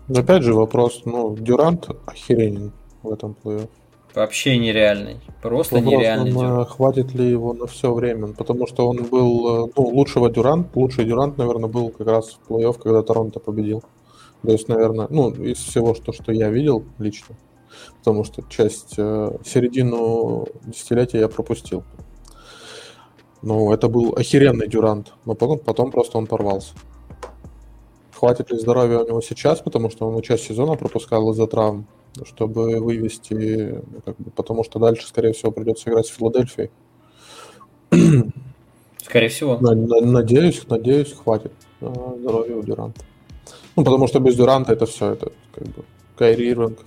S2: Опять же вопрос, ну, Дюрант охеренен в этом плей-офф.
S1: Вообще нереальный. Просто Вопрос, нереальный
S2: он, Дюрант. Хватит ли его на все время? Потому что он был, э, ну, лучшего Дюрант, лучший Дюрант, наверное, был как раз в плей-офф, когда Торонто победил. То есть, наверное, ну, из всего, что, что я видел лично, потому что часть, э, середину десятилетия я пропустил. Ну, это был охеренный Дюрант, но потом, потом просто он порвался. Хватит ли здоровья у него сейчас, потому что он часть сезона пропускал из-за травм, чтобы вывести, ну, как бы, потому что дальше, скорее всего, придется играть с Филадельфией.
S1: Скорее всего.
S2: Надеюсь, надеюсь, хватит э, здоровья у Дюранта. Ну, потому что без Дюранта это все, это как бы Кайри Ирвинг,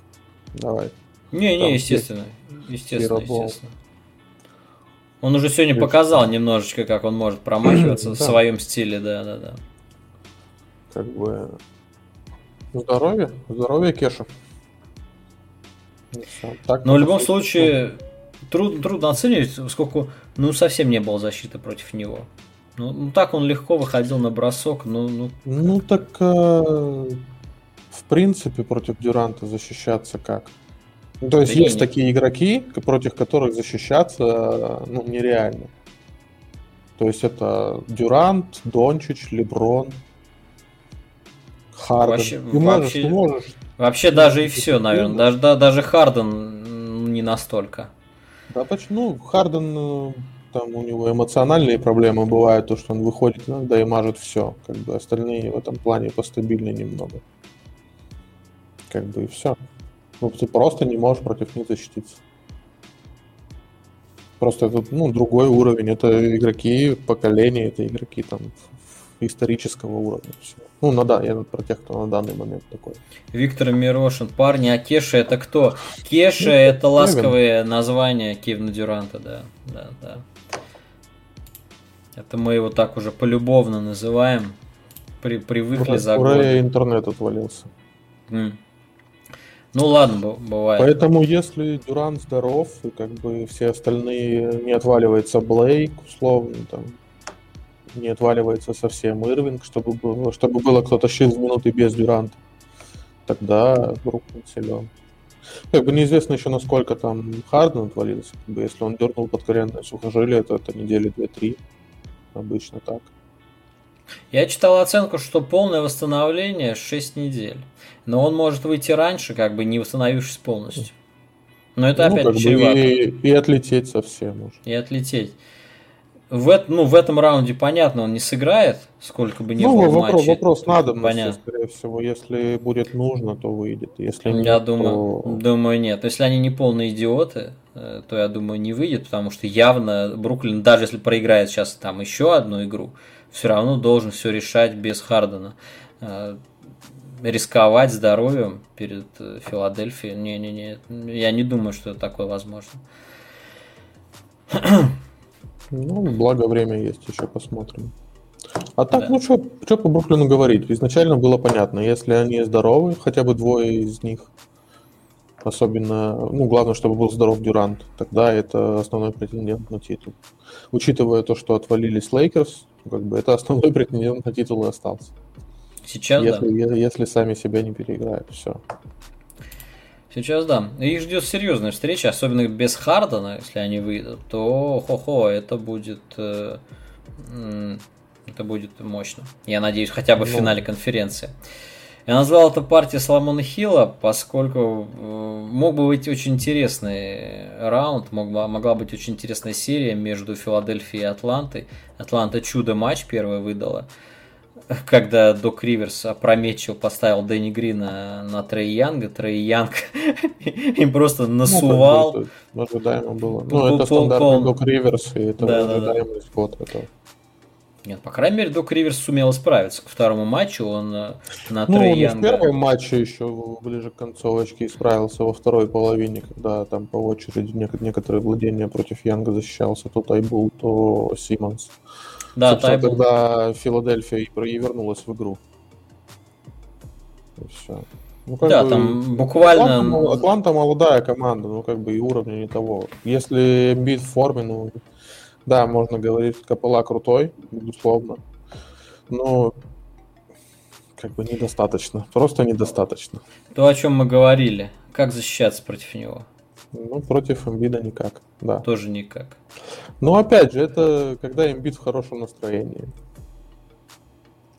S2: давай.
S1: Не, не, естественно. Естественно, естественно. Он уже сегодня показал немножечко, как он может промахиваться в своем стиле, да, да, да
S2: как бы здоровье, здоровье Кеша.
S1: Так, Но в любом случае трудно, трудно оценивать, сколько, ну, совсем не было защиты против него. Ну, ну так он легко выходил на бросок, ну... Ну,
S2: ну так, э, в принципе, против Дюранта защищаться как? Ну, то есть да есть не, такие игроки, против которых защищаться ну, нереально. То есть это Дюрант, Дончич, Леброн,
S1: Харден. Вообще, ты можешь, вообще, ты можешь. Вообще даже и все, наверное. Даже, да, даже Харден не настолько.
S2: Да почему? Ну, Харден, э, там у него эмоциональные проблемы бывают, то, что он выходит иногда и мажет все. Как бы остальные в этом плане постабильнее немного. Как бы и все. Ну, ты просто не можешь против них защититься. Просто это ну, другой уровень. Это игроки поколения, это игроки там исторического уровня. Все. Ну, ну да, я про тех, кто на данный момент такой.
S1: Виктор Мирошин. Парни, а Кеша это кто? Кеша ну, это ласковое название Кевина Дюранта, да. Да, да. Это мы его так уже полюбовно называем. При, привыкли
S2: Ура, за годы. интернет отвалился.
S1: Mm. Ну ладно, бывает.
S2: Поэтому если Дюрант здоров, и как бы все остальные не отваливается Блейк, условно, там, не отваливается совсем Ирвинг, чтобы было, чтобы было кто-то шил в минуты без Дюранта. Тогда Бруклин силен. Как бы неизвестно еще, насколько там Харден отвалился. Как бы, если он дернул под коленное сухожилие, то это недели 2-3. Обычно так.
S1: Я читал оценку, что полное восстановление 6 недель. Но он может выйти раньше, как бы не восстановившись полностью. Но это ну, опять как
S2: чревато. И, и отлететь совсем уже.
S1: И отлететь в, ну, в этом раунде, понятно, он не сыграет, сколько бы ни ну, было
S2: вопрос, матчей. вопрос надо, понятно. скорее всего. Если будет нужно, то выйдет. Если
S1: нет, я думаю, то... думаю, нет. Если они не полные идиоты, э, то я думаю, не выйдет, потому что явно Бруклин, даже если проиграет сейчас там еще одну игру, все равно должен все решать без Хардена. Э, рисковать здоровьем перед э, Филадельфией, не-не-не, я не думаю, что такое возможно.
S2: Ну, благо время есть, еще посмотрим. А так, да. ну что, что по Бруклину говорить? Изначально было понятно, если они здоровы, хотя бы двое из них, особенно, ну, главное, чтобы был здоров Дюрант, тогда это основной претендент на титул. Учитывая то, что отвалились Лейкерс, как бы это основной претендент на титул и остался.
S1: Сейчас,
S2: если,
S1: да.
S2: Если сами себя не переиграют, все.
S1: Сейчас да. Их ждет серьезная встреча, особенно без Хардена, если они выйдут, то хо-хо, это будет э, это будет мощно. Я надеюсь, хотя бы в ну. финале конференции. Я назвал это партия Соломона Хилла, поскольку э, мог бы быть очень интересный раунд, мог, могла быть очень интересная серия между Филадельфией и Атлантой. Атланта чудо матч первый выдала когда Док Риверс опрометчиво поставил Дэнни Грина на Трей Янга, Трей Янг им просто ну, насувал.
S2: Ну, ожидаемо было. Ну, это стандартный Док Риверс, и это ожидаемый спот.
S1: Нет, по крайней мере, Док Риверс сумел справиться. Ко второму матчу он э, на
S2: Ну, он и в
S1: Янга-
S2: первом матче еще ближе к концовочке исправился во второй половине, когда там по очереди нек- некоторые владения против Янга защищался. То Тайбул, то Симмонс.
S1: Да,
S2: Собственно,
S1: Тайбл.
S2: тогда Филадельфия и вернулась в игру. И все. Ну, как
S1: Да,
S2: бы,
S1: там буквально-
S2: Атланта, Атланта молодая команда, ну как бы и уровня не того. Если Эмбит в форме, ну да, можно говорить, Капелла крутой, безусловно. Но как бы недостаточно. Просто недостаточно.
S1: То, о чем мы говорили. Как защищаться против него?
S2: Ну, против Эмбида никак, да.
S1: Тоже никак.
S2: Но опять же, это когда Эмбит в хорошем настроении.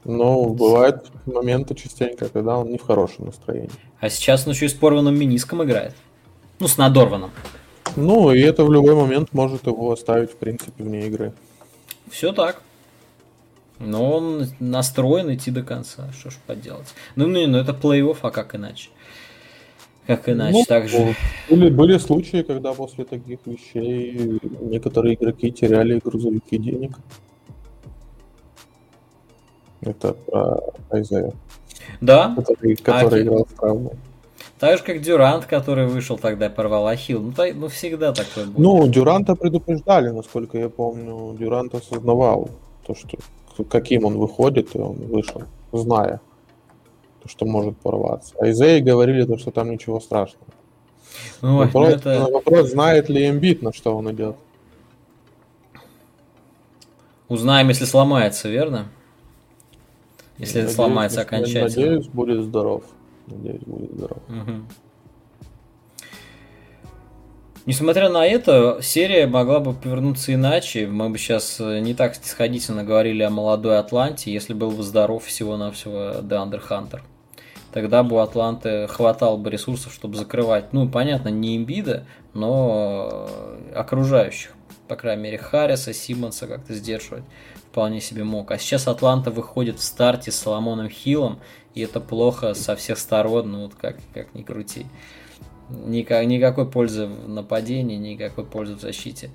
S2: Но бывают моменты частенько, когда он не в хорошем настроении.
S1: А сейчас он еще и с порванным миниском играет. Ну, с надорванным.
S2: Ну, и это в любой момент может его оставить, в принципе, вне игры.
S1: Все так. Но он настроен идти до конца. Что ж поделать. Ну, ну, ну это плей-офф, а как иначе? Как иначе?
S2: Ну,
S1: так же.
S2: Были, были случаи, когда после таких вещей некоторые игроки теряли грузовики денег. Это про Айзея,
S1: Да,
S2: который, который
S1: окей.
S2: играл в травму.
S1: Так же, как Дюрант, который вышел тогда порвал ахилл. Ну, ну всегда такое будет.
S2: Ну, Дюранта предупреждали, насколько я помню. Дюрант осознавал то, что каким он выходит, и он вышел, зная, то, что может порваться. А Айзеи говорили, то, что там ничего страшного.
S1: Ну
S2: вопрос,
S1: это...
S2: вопрос, знает ли Эмбит, на что он идет.
S1: Узнаем, если сломается, верно? Если
S2: Надеюсь,
S1: сломается окончательно.
S2: Надеюсь, будет здоров. Надеюсь, будет здоров.
S1: Несмотря на это, серия могла бы повернуться иначе. Мы бы сейчас не так сходительно говорили о молодой Атланте, если был бы здоров всего-навсего Деандер Хантер. Тогда бы у Атланты хватало бы ресурсов, чтобы закрывать, ну, понятно, не имбида, но э, окружающих. По крайней мере, Харриса, Симмонса как-то сдерживать вполне себе мог. А сейчас Атланта выходит в старте с Соломоном Хиллом, и это плохо со всех сторон, ну вот как, как ни крути. Ника- никакой пользы в нападении, никакой пользы в защите.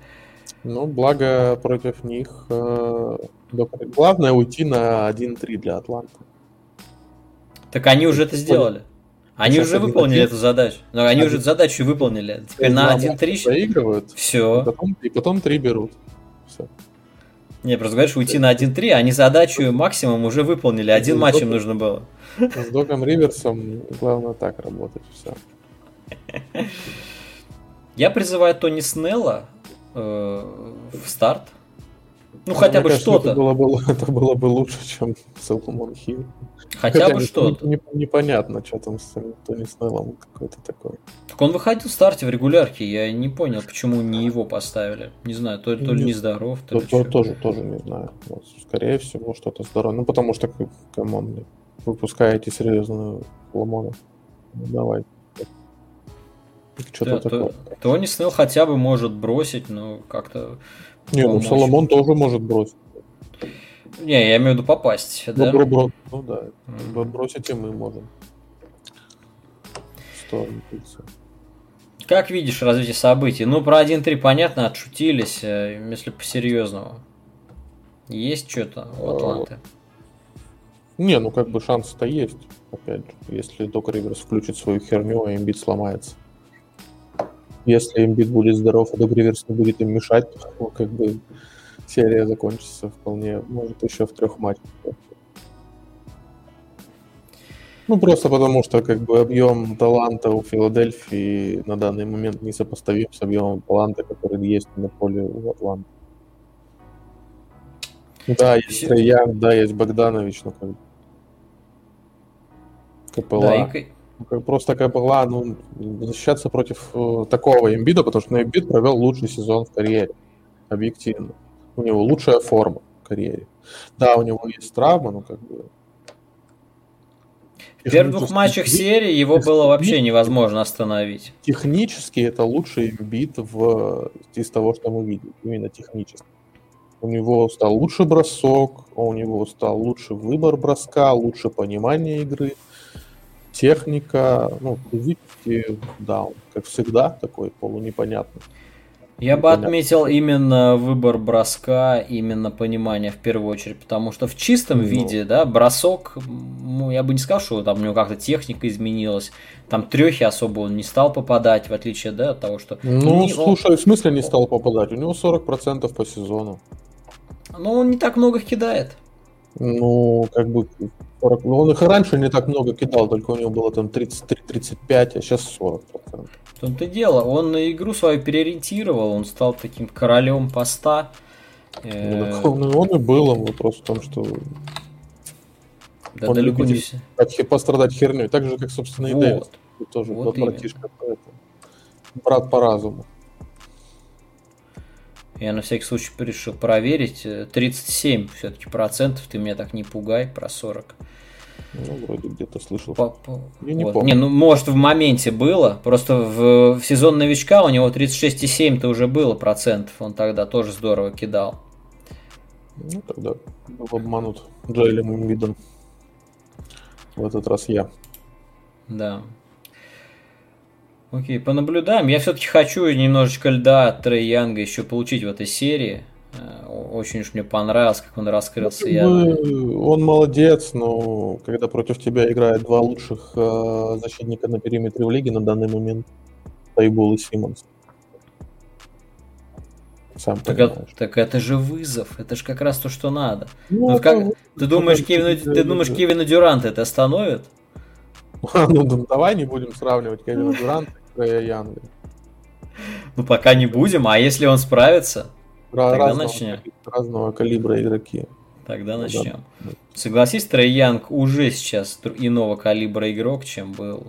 S2: Ну, благо против них... э, Главное уйти на 1-3 для Атланты.
S1: Так они уже это сделали. Они
S2: Сейчас
S1: уже выполнили
S2: один.
S1: эту задачу. Но они
S2: Один.
S1: уже задачу выполнили. Теперь на
S2: Два матча
S1: 1-3
S2: проигрывают, и
S1: все.
S2: потом, и потом 3 берут. Все.
S1: Не, просто говоришь, уйти на 1-3, они задачу максимум уже выполнили. Один
S2: Ну,
S1: матч им нужно было.
S2: С Доком Риверсом главное так работать. Все.
S1: Я призываю Тони Снелла э, в старт. Ну, хотя бы что-то.
S2: Это было, бы, это было бы лучше, чем Соломон Хилл.
S1: Хотя бы
S2: не-
S1: что-то.
S2: не- непонятно, что там с Тони Снеллом какой-то такой.
S1: Так он выходил в старте в регулярке. Я не понял, почему не его поставили. Не знаю, то, то ли
S2: Не-
S1: нездоров, то
S2: То,
S1: ли
S2: то-
S1: чё.
S2: тоже, тоже не знаю. Вот, скорее всего, что-то со здоровьем. Ну, потому что, come on, выпускаете серьезно Соломона. Ну, давай. Что-то
S1: Да,
S2: такое.
S1: то- Тони Снелл хотя бы может бросить, но как-то...
S2: Не, ну. Соломон тоже может бросить.
S1: Не, я имею в виду попасть, да?
S2: Бро- бро- ну да, бро- бросить и мы можем. Пицца.
S1: Как видишь развитие событий? Ну, про 1-3 понятно, отшутились, э, если по-серьезному. Есть что-то у
S2: Э,
S1: Атланты?
S2: Не, ну как бы шансы-то есть, опять же, если Док Риверс включит свою херню, а имбит сломается. Если имбит будет здоров, а Док Риверс не будет им мешать, то ну, как бы серия закончится вполне, может, еще в трех матчах. Ну, просто потому что как бы объем таланта у Филадельфии на данный момент несопоставим с объемом таланта, который есть на поле у Атланты. Да, есть Трей да, есть Богданович, ну как бы. КПЛА.
S1: Да, и
S2: просто КПЛА, ну, защищаться против э, такого имбида, потому что ну, имбид провел лучший сезон в карьере, объективно. У него лучшая форма в карьере. Да, у него есть травма, но как бы...
S1: в первых двух матчах серии его было вообще невозможно остановить.
S2: Технически это лучший имбит в... из того, что мы видели, именно технически. У него стал лучше бросок, у него стал лучше выбор броска, лучше понимание игры, техника, ну, физически, да, он, как всегда, такой полунепонятный.
S1: Я бы отметил именно выбор броска, именно понимание в первую очередь, потому что в чистом ну. виде, да, бросок, ну, я бы не сказал, что там у него как-то техника изменилась, там трехи особо он не стал попадать, в отличие, да, от того, что...
S2: Ну, не, слушай, он... в смысле не стал попадать? У него 40% по сезону.
S1: Ну, он не так много кидает.
S2: Ну, как бы 40... Ну, он их раньше не так много кидал, только у него было там 33-35, а сейчас 40%.
S1: В том-то дело, он на игру свою переориентировал, он стал таким королем поста.
S2: Э, ну, он, он и был, вопрос в том, что
S1: да, он далеко не все.
S2: пострадать херней, так же, как, собственно, и вот. Дэвис. Тоже вот братишка, брат по разуму.
S1: Я на всякий случай решил проверить. 37 все-таки процентов, ты меня так не пугай, про 40.
S2: Ну, вроде где-то слышал. По,
S1: по... Я не вот. помню. Не, ну, может, в моменте было. Просто в, в сезон новичка у него 36,7-то уже было процентов. Он тогда тоже здорово кидал.
S2: Ну, тогда был обманут Джайлем видом. В этот раз я.
S1: Да. Окей, понаблюдаем. Я все-таки хочу немножечко льда от Трей Янга еще получить в этой серии. Э, очень уж мне понравилось, как он раскрылся. Я...
S2: Он молодец, но когда против тебя играет два лучших э, защитника на периметре в лиге на данный момент, Тайбул и Симмонс.
S1: Сам так, это, так это же вызов, это же как раз то, что надо. Ну, ну, как, ты думаешь, Кевин, ты думаешь, Кевина Дюранта это остановит?
S2: Ну, давай не будем сравнивать Кевина Дюранта Трея Янга.
S1: Ну, пока не будем, а если он справится, тогда разного, начнем.
S2: Разного калибра игроки.
S1: Тогда начнем. Да. Согласись, Трей Янг уже сейчас иного калибра игрок, чем был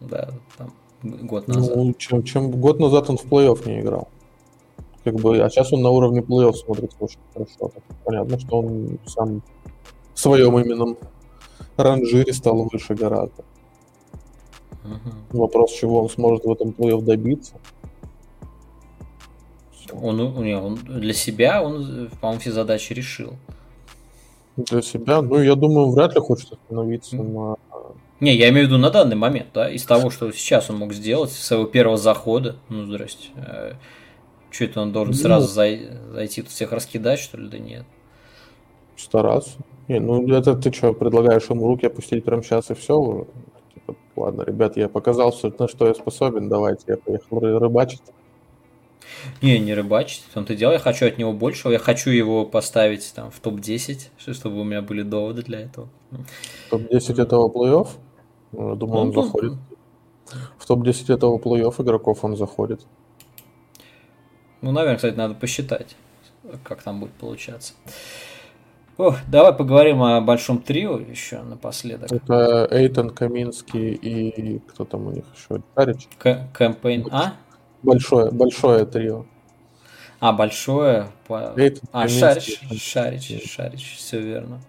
S1: да, там, год назад. Ну,
S2: чем, чем год назад он в плей-офф не играл как бы, а сейчас он на уровне плей-офф смотрится очень хорошо. Так, понятно, что он сам в своем именном ранжире стал выше гораздо. Uh-huh. Вопрос, чего он сможет в этом плей-офф добиться.
S1: Он, не, он для себя, он, по-моему, все задачи решил.
S2: Для себя, ну, я думаю, вряд ли хочет остановиться на...
S1: Не, я имею в виду на данный момент, да, из того, что сейчас он мог сделать, с своего первого захода, ну, здрасте, э, что это он должен ну, сразу зай- зайти тут всех раскидать, что ли? Да нет.
S2: Стараться. Не, ну это ты что, предлагаешь ему руки опустить прямо сейчас и все? Типа, ладно, ребят, я показал, что, на что я способен, давайте, я поехал рыбачить.
S1: Не, не рыбачить, в том-то дело, я хочу от него большего, я хочу его поставить там в топ-10, чтобы у меня были доводы для этого.
S2: Топ-10 этого плей-офф? Ну, я думаю, он, он заходит. В топ-10 этого плей-офф игроков он заходит.
S1: Ну, наверное, кстати, надо посчитать, как там будет получаться. О, давай поговорим о большом трио еще напоследок.
S2: Это Эйтон, Каминский и кто там у них еще? Шарич?
S1: Кэмпейн, а?
S2: Большое, большое трио.
S1: А, большое. По... Эйтон, а, Шарич, Шарич, Шарич, все верно.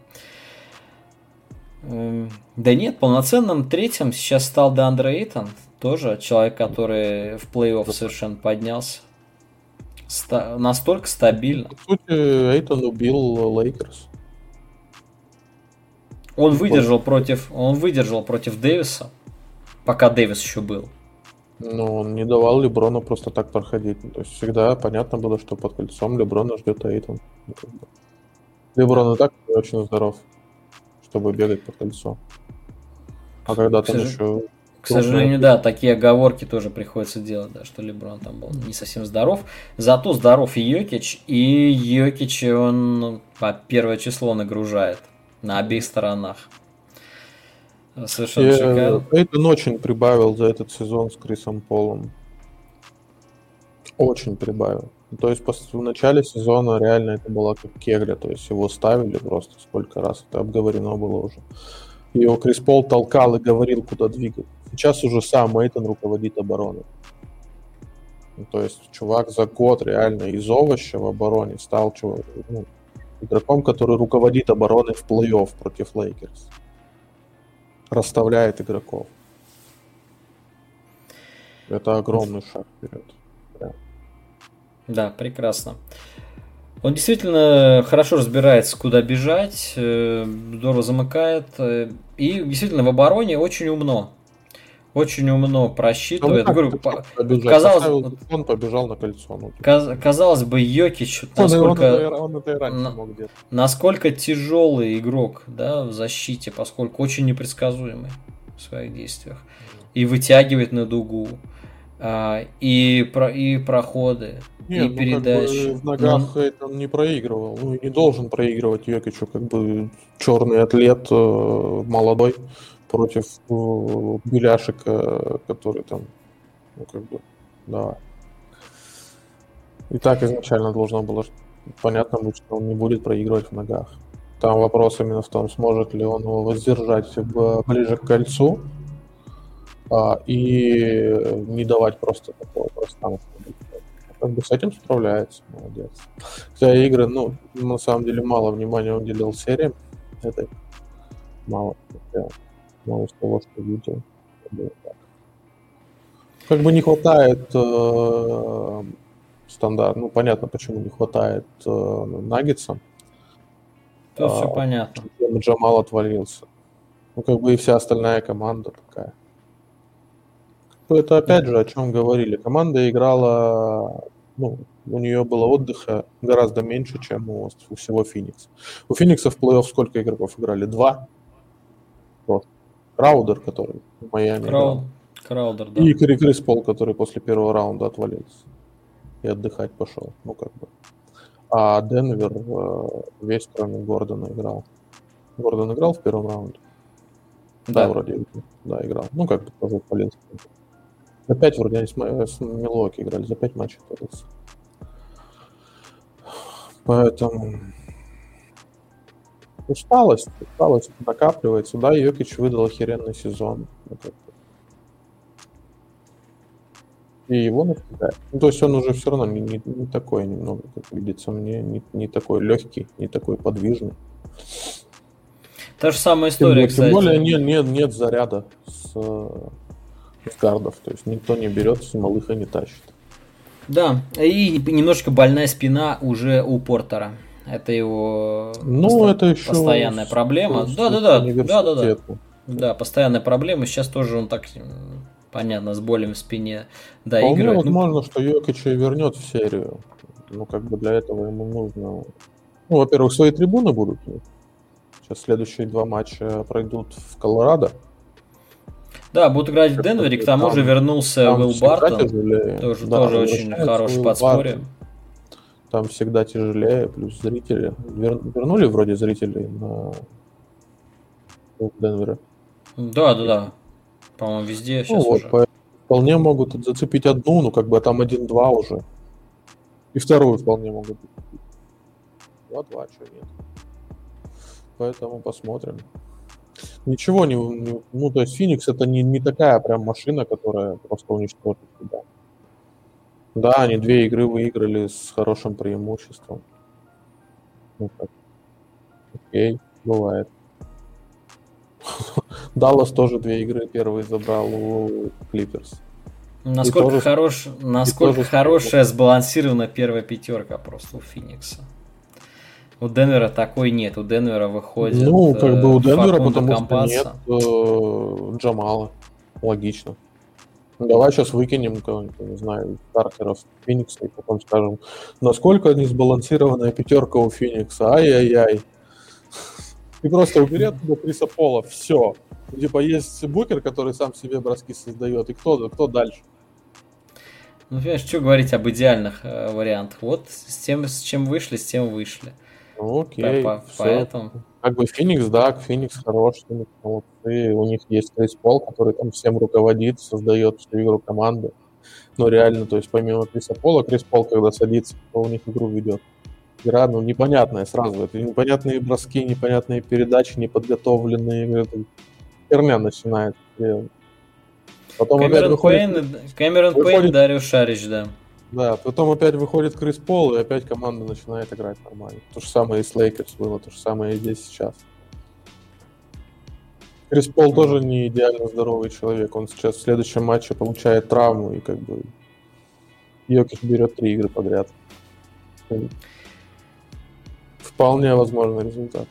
S1: Эм, да нет, полноценным третьим сейчас стал Деандре Эйтон, тоже человек, который в плей-офф совершенно поднялся. Ста- настолько стабильно.
S2: По сути, Эйтон убил Лейкерс.
S1: Он выдержал против, он выдержал против Дэвиса, пока Дэвис еще был.
S2: Ну, он не давал Леброну просто так проходить. То есть всегда понятно было, что под кольцом Леброна ждет Эйтон. Леброн и так не очень здоров, чтобы бегать под кольцо. А когда там еще
S1: к сожалению, да, такие оговорки тоже приходится делать, да, что Леброн там был не совсем здоров. Зато здоров и Йокич, и Йокич он по первое число нагружает на обеих сторонах.
S2: Совершенно Я, шикарно. Эйтон очень прибавил за этот сезон с Крисом Полом. Очень прибавил. То есть в начале сезона реально это была как кегля, то есть его ставили просто сколько раз, это обговорено было уже. Его Крис Пол толкал и говорил, куда двигать. Сейчас уже сам Эйтон руководит обороной. То есть чувак за год реально из овоща в обороне стал чувак, ну, игроком, который руководит обороной в плей-офф против Лейкерс. Расставляет игроков. Это огромный шаг вперед.
S1: Да, да прекрасно. Он действительно хорошо разбирается, куда бежать, э, здорово замыкает. Э, и действительно в обороне очень умно. Очень умно просчитывает.
S2: Ну,
S1: Говорю, по- казалось,
S2: Поставил телефон, побежал на кольцо. Ну,
S1: каз- казалось бы, Йокич,
S2: он,
S1: насколько,
S2: это, он это и раньше
S1: на-
S2: мог делать.
S1: насколько тяжелый игрок да, в защите, поскольку очень непредсказуемый в своих действиях. И вытягивает на дугу, а, и, про, и проходы,
S2: Нет,
S1: и
S2: ну,
S1: передачи.
S2: Как бы в ногах Эйтон не проигрывал. Ну, и не должен проигрывать Йокичу, как бы черный атлет, э, молодой, против э, Беляшика, который там, ну, как бы, да. И так изначально должно было понятно быть, что он не будет проигрывать в ногах. Там вопрос именно в том, сможет ли он его воздержать ближе к кольцу а, и не давать просто такого пространства. Как бы с этим справляется, молодец. Хотя игры, ну, на самом деле мало внимания уделил сериям. Это мало. Я мало из того, что видел. Как бы, так. Как бы не хватает э, стандарт. Ну, понятно, почему не хватает э, наггетса.
S1: Тут все
S2: А,
S1: понятно.
S2: Чем Джамал отвалился. Ну, как бы и вся остальная команда такая. Ну, Это опять же о чем говорили. Команда играла, ну, у нее было отдыха гораздо меньше, чем у, у всего Феникса. У Феникса в плей-офф сколько игроков играли? Два. Просто. Краудер, который в Майами
S1: Крау-. Краудер, да.
S2: И Кри- Крис Пол, который после первого раунда отвалился. И отдыхать пошел. Ну, как бы. А Денвер э, весь, кроме Гордона, играл. Гордон играл в первом раунде? Да, вроде. Да, играл. Ну, как бы тоже отвалился. Опять вроде они с, с Милуоки играли, за пять матчей. Поэтому усталость, усталость накапливается. Да, Йокич выдал охеренный сезон. И его напрягает. Ну, то есть он уже все равно не, не, не такой немного, как видится мне, не, не такой легкий, не такой подвижный.
S1: Та же самая
S2: Тем,
S1: история,
S2: тем
S1: кстати.
S2: более нет, нет, нет заряда с, с гардов. То есть никто не берет, с малыха не тащит.
S1: Да, и немножечко больная спина уже у Портера. Это его
S2: Ну,
S1: поста-
S2: это еще
S1: постоянная
S2: с-
S1: проблема.
S2: с-
S1: Да, да,
S2: с
S1: да, да, да, да.
S2: университета.
S1: Да, постоянная проблема. Сейчас тоже он так, понятно, с болями в спине
S2: Вполне
S1: доигрывает. Ну,
S2: возможно, что Йокича и вернет в серию. Ну, как бы для этого ему нужно... Ну, во-первых, свои трибуны будут. Сейчас следующие два матча пройдут в Колорадо.
S1: да, будут играть в Денвере. К тому же
S2: Там-
S1: вернулся
S2: Там
S1: Уилл Бартон. Тоже,
S2: Да,
S1: тоже очень хороший подспорье.
S2: Бартон. Там всегда тяжелее, плюс зрители. Вер- Вернули вроде зрителей на в Денвере.
S1: Да, да, да. По-моему, везде
S2: Ну
S1: сейчас
S2: вот,
S1: уже.
S2: поэтому вполне могут зацепить одну, ну как бы там один-два уже. И вторую вполне могут зацепить. Два-два, что нет. Поэтому посмотрим. Ничего не, не- Ну, то есть Феникс это не, не такая прям машина, которая просто уничтожит тебя. Да, они две игры выиграли с хорошим преимуществом. Ну. Окей, бывает. Даллас тоже две игры первые забрал у Клиперс.
S1: Насколько,
S2: тоже-
S1: хорош, насколько хорошая сбалансирована первая пятерка просто у Феникса. У Денвера такой нет. У Денвера выходит
S2: Ну, как бы у
S1: э,
S2: Денвера, потому что
S1: Кампаса.
S2: нет э, Джамала. Логично. Ну, давай сейчас выкинем кого-нибудь, не знаю, стартеров Феникса и потом скажем, насколько несбалансированная пятерка у Феникса. Ай-яй-яй. И просто убери оттуда Криса Пола. Все. Типа есть Букер, который сам себе броски создает. И кто, кто дальше?
S1: Ну, понимаешь, что говорить об идеальных э, вариантах? Вот с тем, с чем вышли, с тем вышли.
S2: Ну, окей.
S1: По-
S2: всё.
S1: Поэтому...
S2: Как бы Феникс, да, Феникс хорош, Феникс молодцы. У них есть Крис Пол, который там всем руководит, создает всю игру команды. Но реально, то есть помимо Криса Пола, Крис Пол, когда садится, то у них игру ведет. Игра, ну, непонятная сразу. Это непонятные броски, непонятные передачи, неподготовленные. Это херня начинает. Потом опять
S1: Кэмерон
S2: выходит...
S1: Пейн, и- Кэмерон Пейн, Дарио Шарич, да.
S2: Да, потом опять выходит Крис Пол, и опять команда начинает играть нормально. То же самое и с Лейкерс было, то же самое и здесь сейчас. Крис Пол тоже не идеально здоровый человек. Он сейчас в следующем матче получает травму, и как бы Йокич берет три игры подряд. Вполне возможный результат.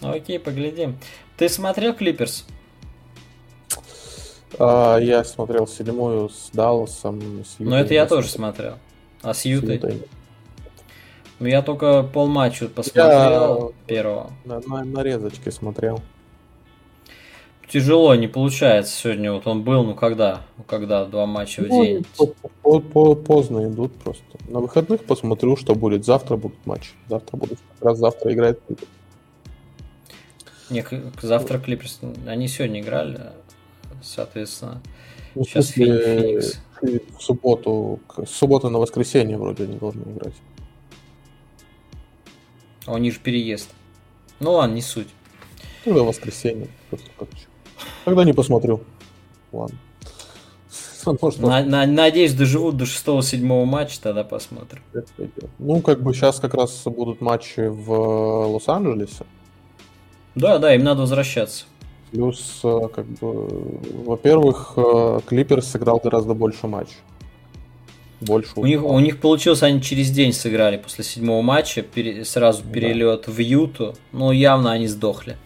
S1: Окей, поглядим. Ты смотрел Клиперс?
S2: А, я смотрел седьмую с Далласом. С
S1: Ну, это я тоже смотрел. А с Ютой? Ну, я только полматча посмотрел я первого.
S2: На, на, нарезочке смотрел.
S1: Тяжело, не получается сегодня. Вот он был, ну когда? Когда два матча в ну, день?
S2: По, по, поздно идут просто. На выходных посмотрю, что будет. Завтра будут матчи. Завтра будут. Как раз завтра играет
S1: Не, завтра Клиперс. Они сегодня играли, соответственно. Ну, сейчас Феникс.
S2: В субботу, с субботы на воскресенье вроде они должны играть.
S1: А у них же переезд. Ну ладно, не суть.
S2: Тогда воскресенье. Тогда не посмотрю. Ладно.
S1: Может, на, на, надеюсь, доживут до 6-7 матча, тогда посмотрим.
S2: Ну, как бы сейчас как раз будут матчи в э, Лос-Анджелесе.
S1: Да, да, им надо возвращаться.
S2: Плюс, э, как бы, во-первых, э, Клиперс сыграл гораздо больше матчей
S1: больше. У них, у них получилось, они через день сыграли после седьмого матча, пере, сразу перелет да. в Юту, но явно они сдохли.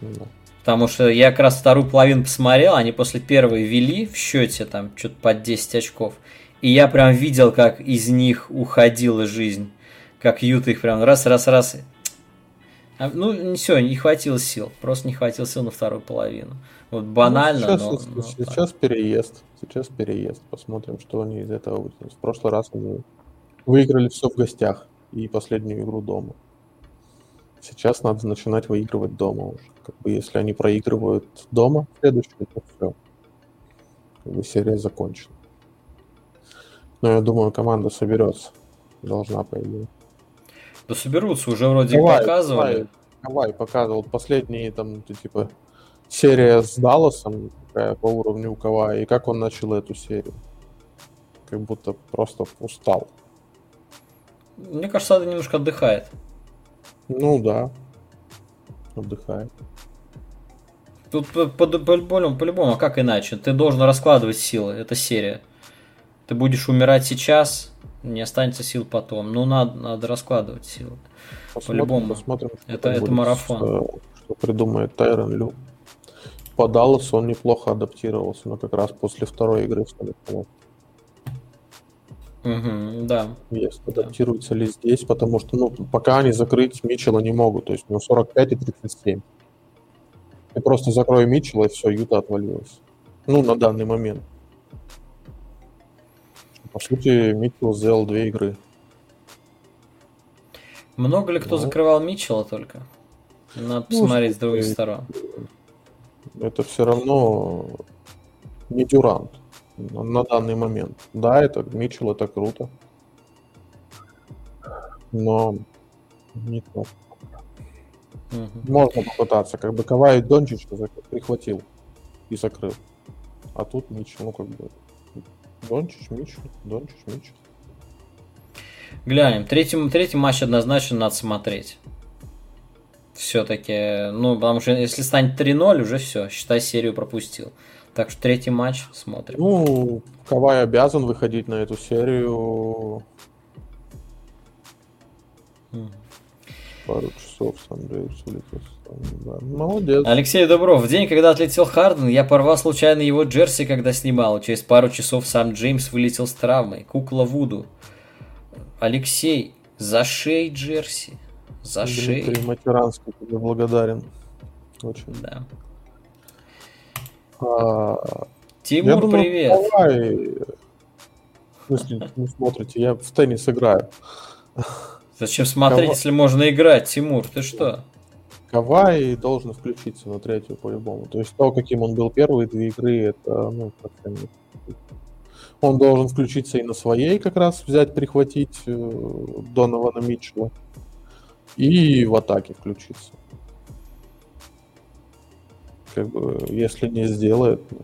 S1: Да. Потому что я как раз вторую половину посмотрел, они после первой вели в счете там что-то под 10 очков. И я прям видел, как из них уходила жизнь. Как Юта их прям раз-раз-раз. А, ну, не все, не хватило сил. Просто не хватило сил на вторую половину. Вот банально, ну,
S2: сейчас, но, но сейчас так. переезд. Сейчас переезд. Посмотрим, что они из этого вытянут. В прошлый раз они выиграли все в гостях и последнюю игру дома. Сейчас надо начинать выигрывать дома уже. Как бы если они проигрывают дома следующую, то все. Как бы серия закончена. Но я думаю, команда соберется. Должна, по идее.
S1: Да соберутся, уже вроде Кавай, показывали. Кавай,
S2: Кавай показывал последние там, типа, серия с Далласом такая по уровню у Кавая, и как он начал эту серию. Как будто просто устал.
S1: Мне кажется, это немножко отдыхает.
S2: Ну да. Отдыхает.
S1: Тут по-любому, по-любому, а как иначе? Ты должен раскладывать силы, это серия. Ты будешь умирать сейчас, не останется сил потом. Ну, надо, надо раскладывать силы. По-любому. Посмотрим, это, это марафон.
S2: Что, что придумает Тайрон Лю по Далласу он неплохо адаптировался, но как раз после второй игры в Столице.
S1: Угу, да.
S2: Есть, адаптируется да. ли здесь, потому что, ну, пока они закрыть Митчелла не могут, то есть у него 45 и 37. Ты просто закрой Митчелла, и все, Юта отвалилась. Ну, на данный момент. По сути, Митчелл сделал две игры.
S1: Много ли кто ну, закрывал Митчелла только? Надо ну, посмотреть с других сторон
S2: это все равно не Дюрант на данный момент. Да, это Митчелл, это круто. Но не то. Угу. Можно попытаться. Как бы Кавай Дончич прихватил и закрыл. А тут Митчелл, ну как бы Дончич, Митчелл, Дончич, Митчелл.
S1: Глянем. Третий, третий матч однозначно надо смотреть все-таки. Ну, потому что если станет 3-0, уже все, считай, серию пропустил. Так что третий матч смотрим.
S2: Ну, Кавай обязан выходить на эту серию. Mm. Пару часов Джеймс улетел. Да. Молодец.
S1: Алексей Добров. В день, когда отлетел Харден, я порвал случайно его джерси, когда снимал. Через пару часов сам Джеймс вылетел с травмой. Кукла Вуду. Алексей, за шеей джерси. За Дмитрий шею.
S2: Матеранский тебе благодарен. Очень.
S1: Да.
S2: А,
S1: Тимур, думаю, привет.
S2: Давай, если не смотрите, я в теннис играю.
S1: Зачем смотреть, Кава... если можно играть, Тимур? Ты что?
S2: Кавай должен включиться на третью по-любому. То есть то, каким он был первые две игры, это ну, совсем Он должен включиться и на своей как раз взять, прихватить э, Донована Митчелла и в атаке включиться. Как бы, если не сделает... Ну...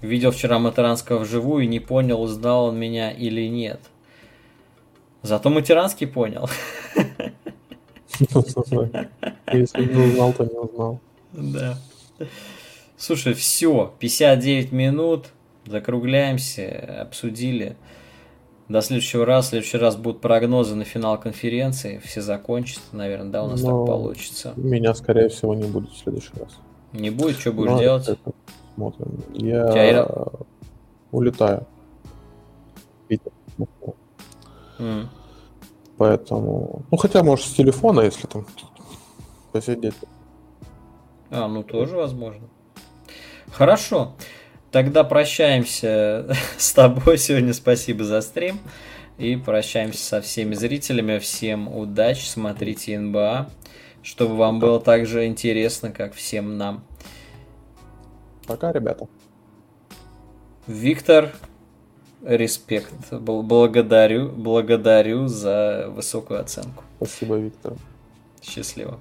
S1: Видел вчера Матеранского вживую и не понял, узнал он меня или нет. Зато Матеранский понял.
S2: Если не узнал, то не узнал.
S1: Да. Слушай, все, 59 минут, закругляемся, обсудили. До следующего раза. В следующий раз будут прогнозы на финал конференции. Все закончатся, наверное, да, у нас Но так получится.
S2: Меня, скорее всего, не будет в следующий раз.
S1: Не будет, что будешь ну, делать? Это,
S2: смотрим. Я Тебя... улетаю. Питер. Mm. Поэтому, ну хотя может с телефона, если там посидеть.
S1: А, ну тоже возможно. Хорошо. Тогда прощаемся с тобой сегодня. Спасибо за стрим. И прощаемся со всеми зрителями. Всем удачи, смотрите НБА, чтобы вам было так же интересно, как всем нам.
S2: Пока, ребята.
S1: Виктор, респект. Благодарю, благодарю за высокую оценку.
S2: Спасибо, Виктор.
S1: Счастливо.